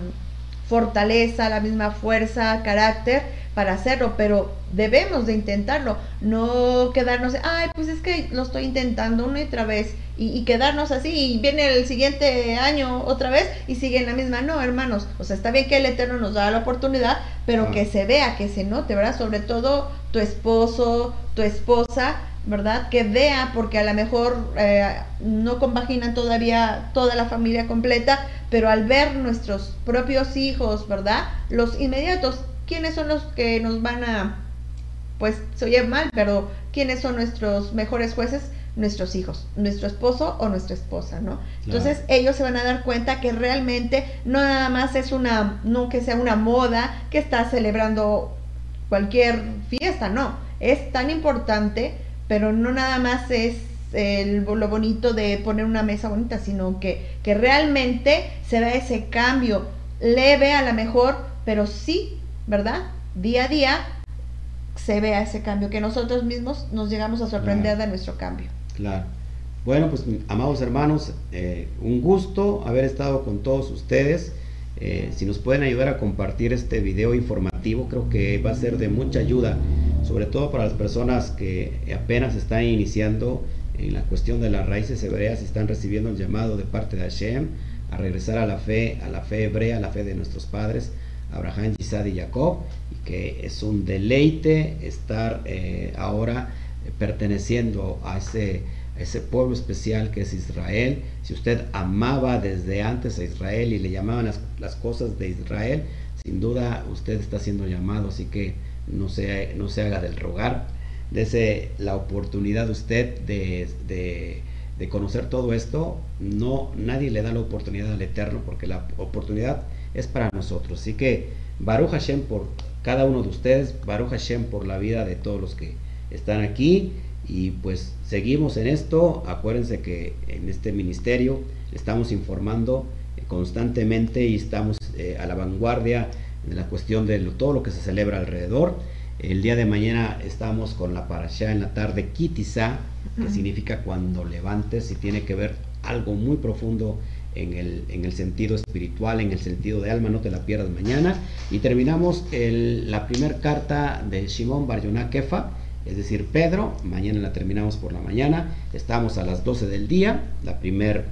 fortaleza, la misma fuerza, carácter para hacerlo, pero debemos de intentarlo, no quedarnos, ay, pues es que lo estoy intentando una y otra vez y, quedarnos así y viene el siguiente año otra vez y sigue en la misma, no, hermanos, o sea, está bien que el Eterno nos da la oportunidad, pero que se vea, que se note, ¿verdad? Sobre todo tu esposo, tu esposa, ¿verdad? Que vea, porque a lo mejor eh, no compaginan todavía toda la familia completa, pero al ver nuestros propios hijos, ¿verdad? Los inmediatos, ¿quiénes son los que nos van a, pues se oye mal, pero ¿quiénes son nuestros mejores jueces? Nuestros hijos, nuestro esposo o nuestra esposa, ¿no? Entonces ellos se van a dar cuenta que realmente no nada más es una, no que sea una moda que está celebrando cualquier fiesta, no, es tan importante pero no nada más es el, lo bonito de poner una mesa bonita, sino que, que realmente se da ese cambio leve a lo mejor, pero sí, ¿verdad? Día a día se vea ese cambio, que nosotros mismos nos llegamos a sorprender de nuestro cambio. Claro. Bueno, pues amados hermanos, eh, un gusto haber estado con todos ustedes. Eh, si nos pueden ayudar a compartir este video informativo, creo que va a ser de mucha ayuda sobre todo para las personas que apenas están iniciando en la cuestión de las raíces hebreas y están recibiendo el llamado de parte de Hashem a regresar a la fe, a la fe hebrea, a la fe de nuestros padres, Abraham, Isaac y Jacob, y que es un deleite estar eh, ahora perteneciendo a ese, ese pueblo especial que es Israel. Si usted amaba desde antes a Israel y le llamaban las, las cosas de Israel, sin duda usted está siendo llamado, así que no se, no se haga del rogar. Dese la oportunidad usted de, de, de, conocer todo esto. No, nadie le da la oportunidad al Eterno porque la oportunidad es para nosotros. Así que Baruch Hashem por cada uno de ustedes, Baruch Hashem por la vida de todos los que están aquí y pues seguimos en esto. Acuérdense que en este ministerio estamos informando constantemente y estamos eh, a la vanguardia de la cuestión de lo, todo lo que se celebra alrededor. El día de mañana estamos con la parasha en la tarde Kitisa, que significa cuando levantes y tiene que ver algo muy profundo en el, en el, sentido espiritual, en el sentido de alma, no te la pierdas mañana. Y terminamos la primera carta de Shimon Bar Kefa, es decir, Pedro, mañana la terminamos por la mañana, estamos a las 12 del día, la primera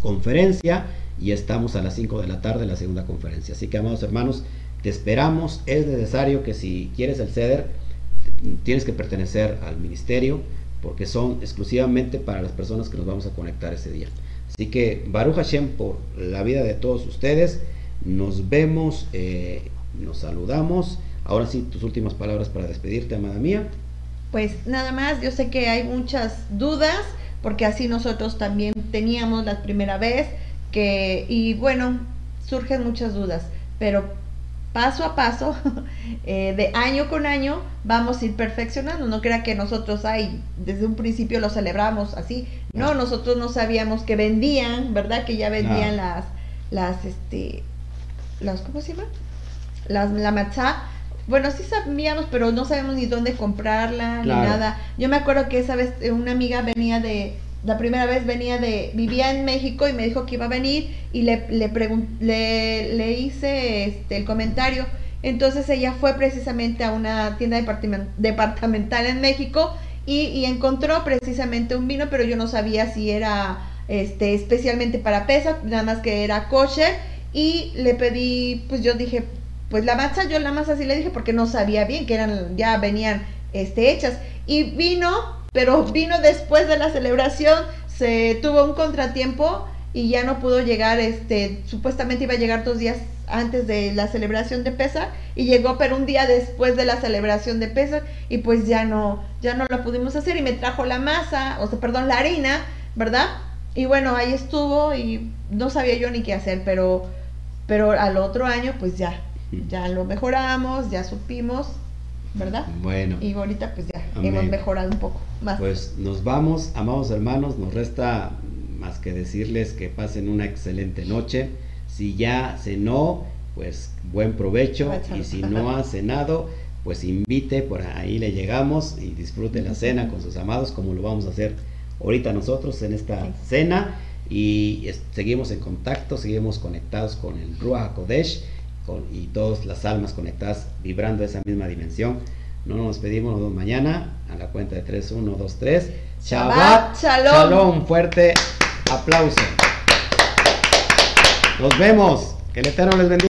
conferencia, y estamos a las 5 de la tarde, la segunda conferencia. Así que, amados hermanos, te esperamos, es necesario que si quieres el ceder, tienes que pertenecer al ministerio, porque son exclusivamente para las personas que nos vamos a conectar ese día. Así que, Baruch Hashem, por la vida de todos ustedes, nos vemos, eh, nos saludamos. Ahora sí, tus últimas palabras para despedirte, amada mía. Pues nada más, yo sé que hay muchas dudas, porque así nosotros también teníamos la primera vez, que, y bueno, surgen muchas dudas, pero paso a paso, eh, de año con año, vamos a ir perfeccionando. No crea que nosotros ahí desde un principio lo celebramos así. No, nosotros no sabíamos que vendían, ¿verdad? Que ya vendían No. las, las, este, las, ¿cómo se llama? Las, la matzá. Bueno, sí sabíamos, pero no sabemos ni dónde comprarla, Claro. ni nada. Yo me acuerdo que esa vez eh, una amiga venía de, la primera vez venía de, vivía en México y me dijo que iba a venir y le, le, le, le hice este, el comentario. Entonces ella fue precisamente a una tienda departamental en México y, y encontró precisamente un vino, pero yo no sabía si era este, especialmente para pesa, nada más que era kosher y le pedí, pues yo dije, pues la masa, yo la masa sí le dije porque no sabía bien que eran, ya venían este, hechas. Y vino, pero vino después de la celebración, se tuvo un contratiempo y ya no pudo llegar, este, supuestamente iba a llegar dos días antes de la celebración de Pesach y llegó pero un día después de la celebración de Pesach y pues ya no, ya no lo pudimos hacer y me trajo la masa, o sea, perdón, la harina, ¿verdad? Y bueno, ahí estuvo y no sabía yo ni qué hacer, pero, pero al otro año pues ya, ya lo mejoramos, ya supimos, ¿verdad? Bueno, Y ahorita pues ya Amén. hemos mejorado un poco más. pues nos vamos, amados hermanos, nos resta más que decirles que pasen una excelente noche. Si ya cenó, pues buen provecho. Y si no ha cenado, pues invite, por ahí le llegamos y disfrute la cena con sus amados, como lo vamos a hacer ahorita nosotros en esta Sí. cena. Y seguimos en contacto, seguimos conectados con el Ruach HaKodesh con, y todas las almas conectadas vibrando esa misma dimensión. No nos despedimos, nos vemos mañana a la cuenta de 3, 1, 2, 3. Shabbat Shalom. Shalom, fuerte aplauso. Nos vemos. Que el Eterno les bendiga.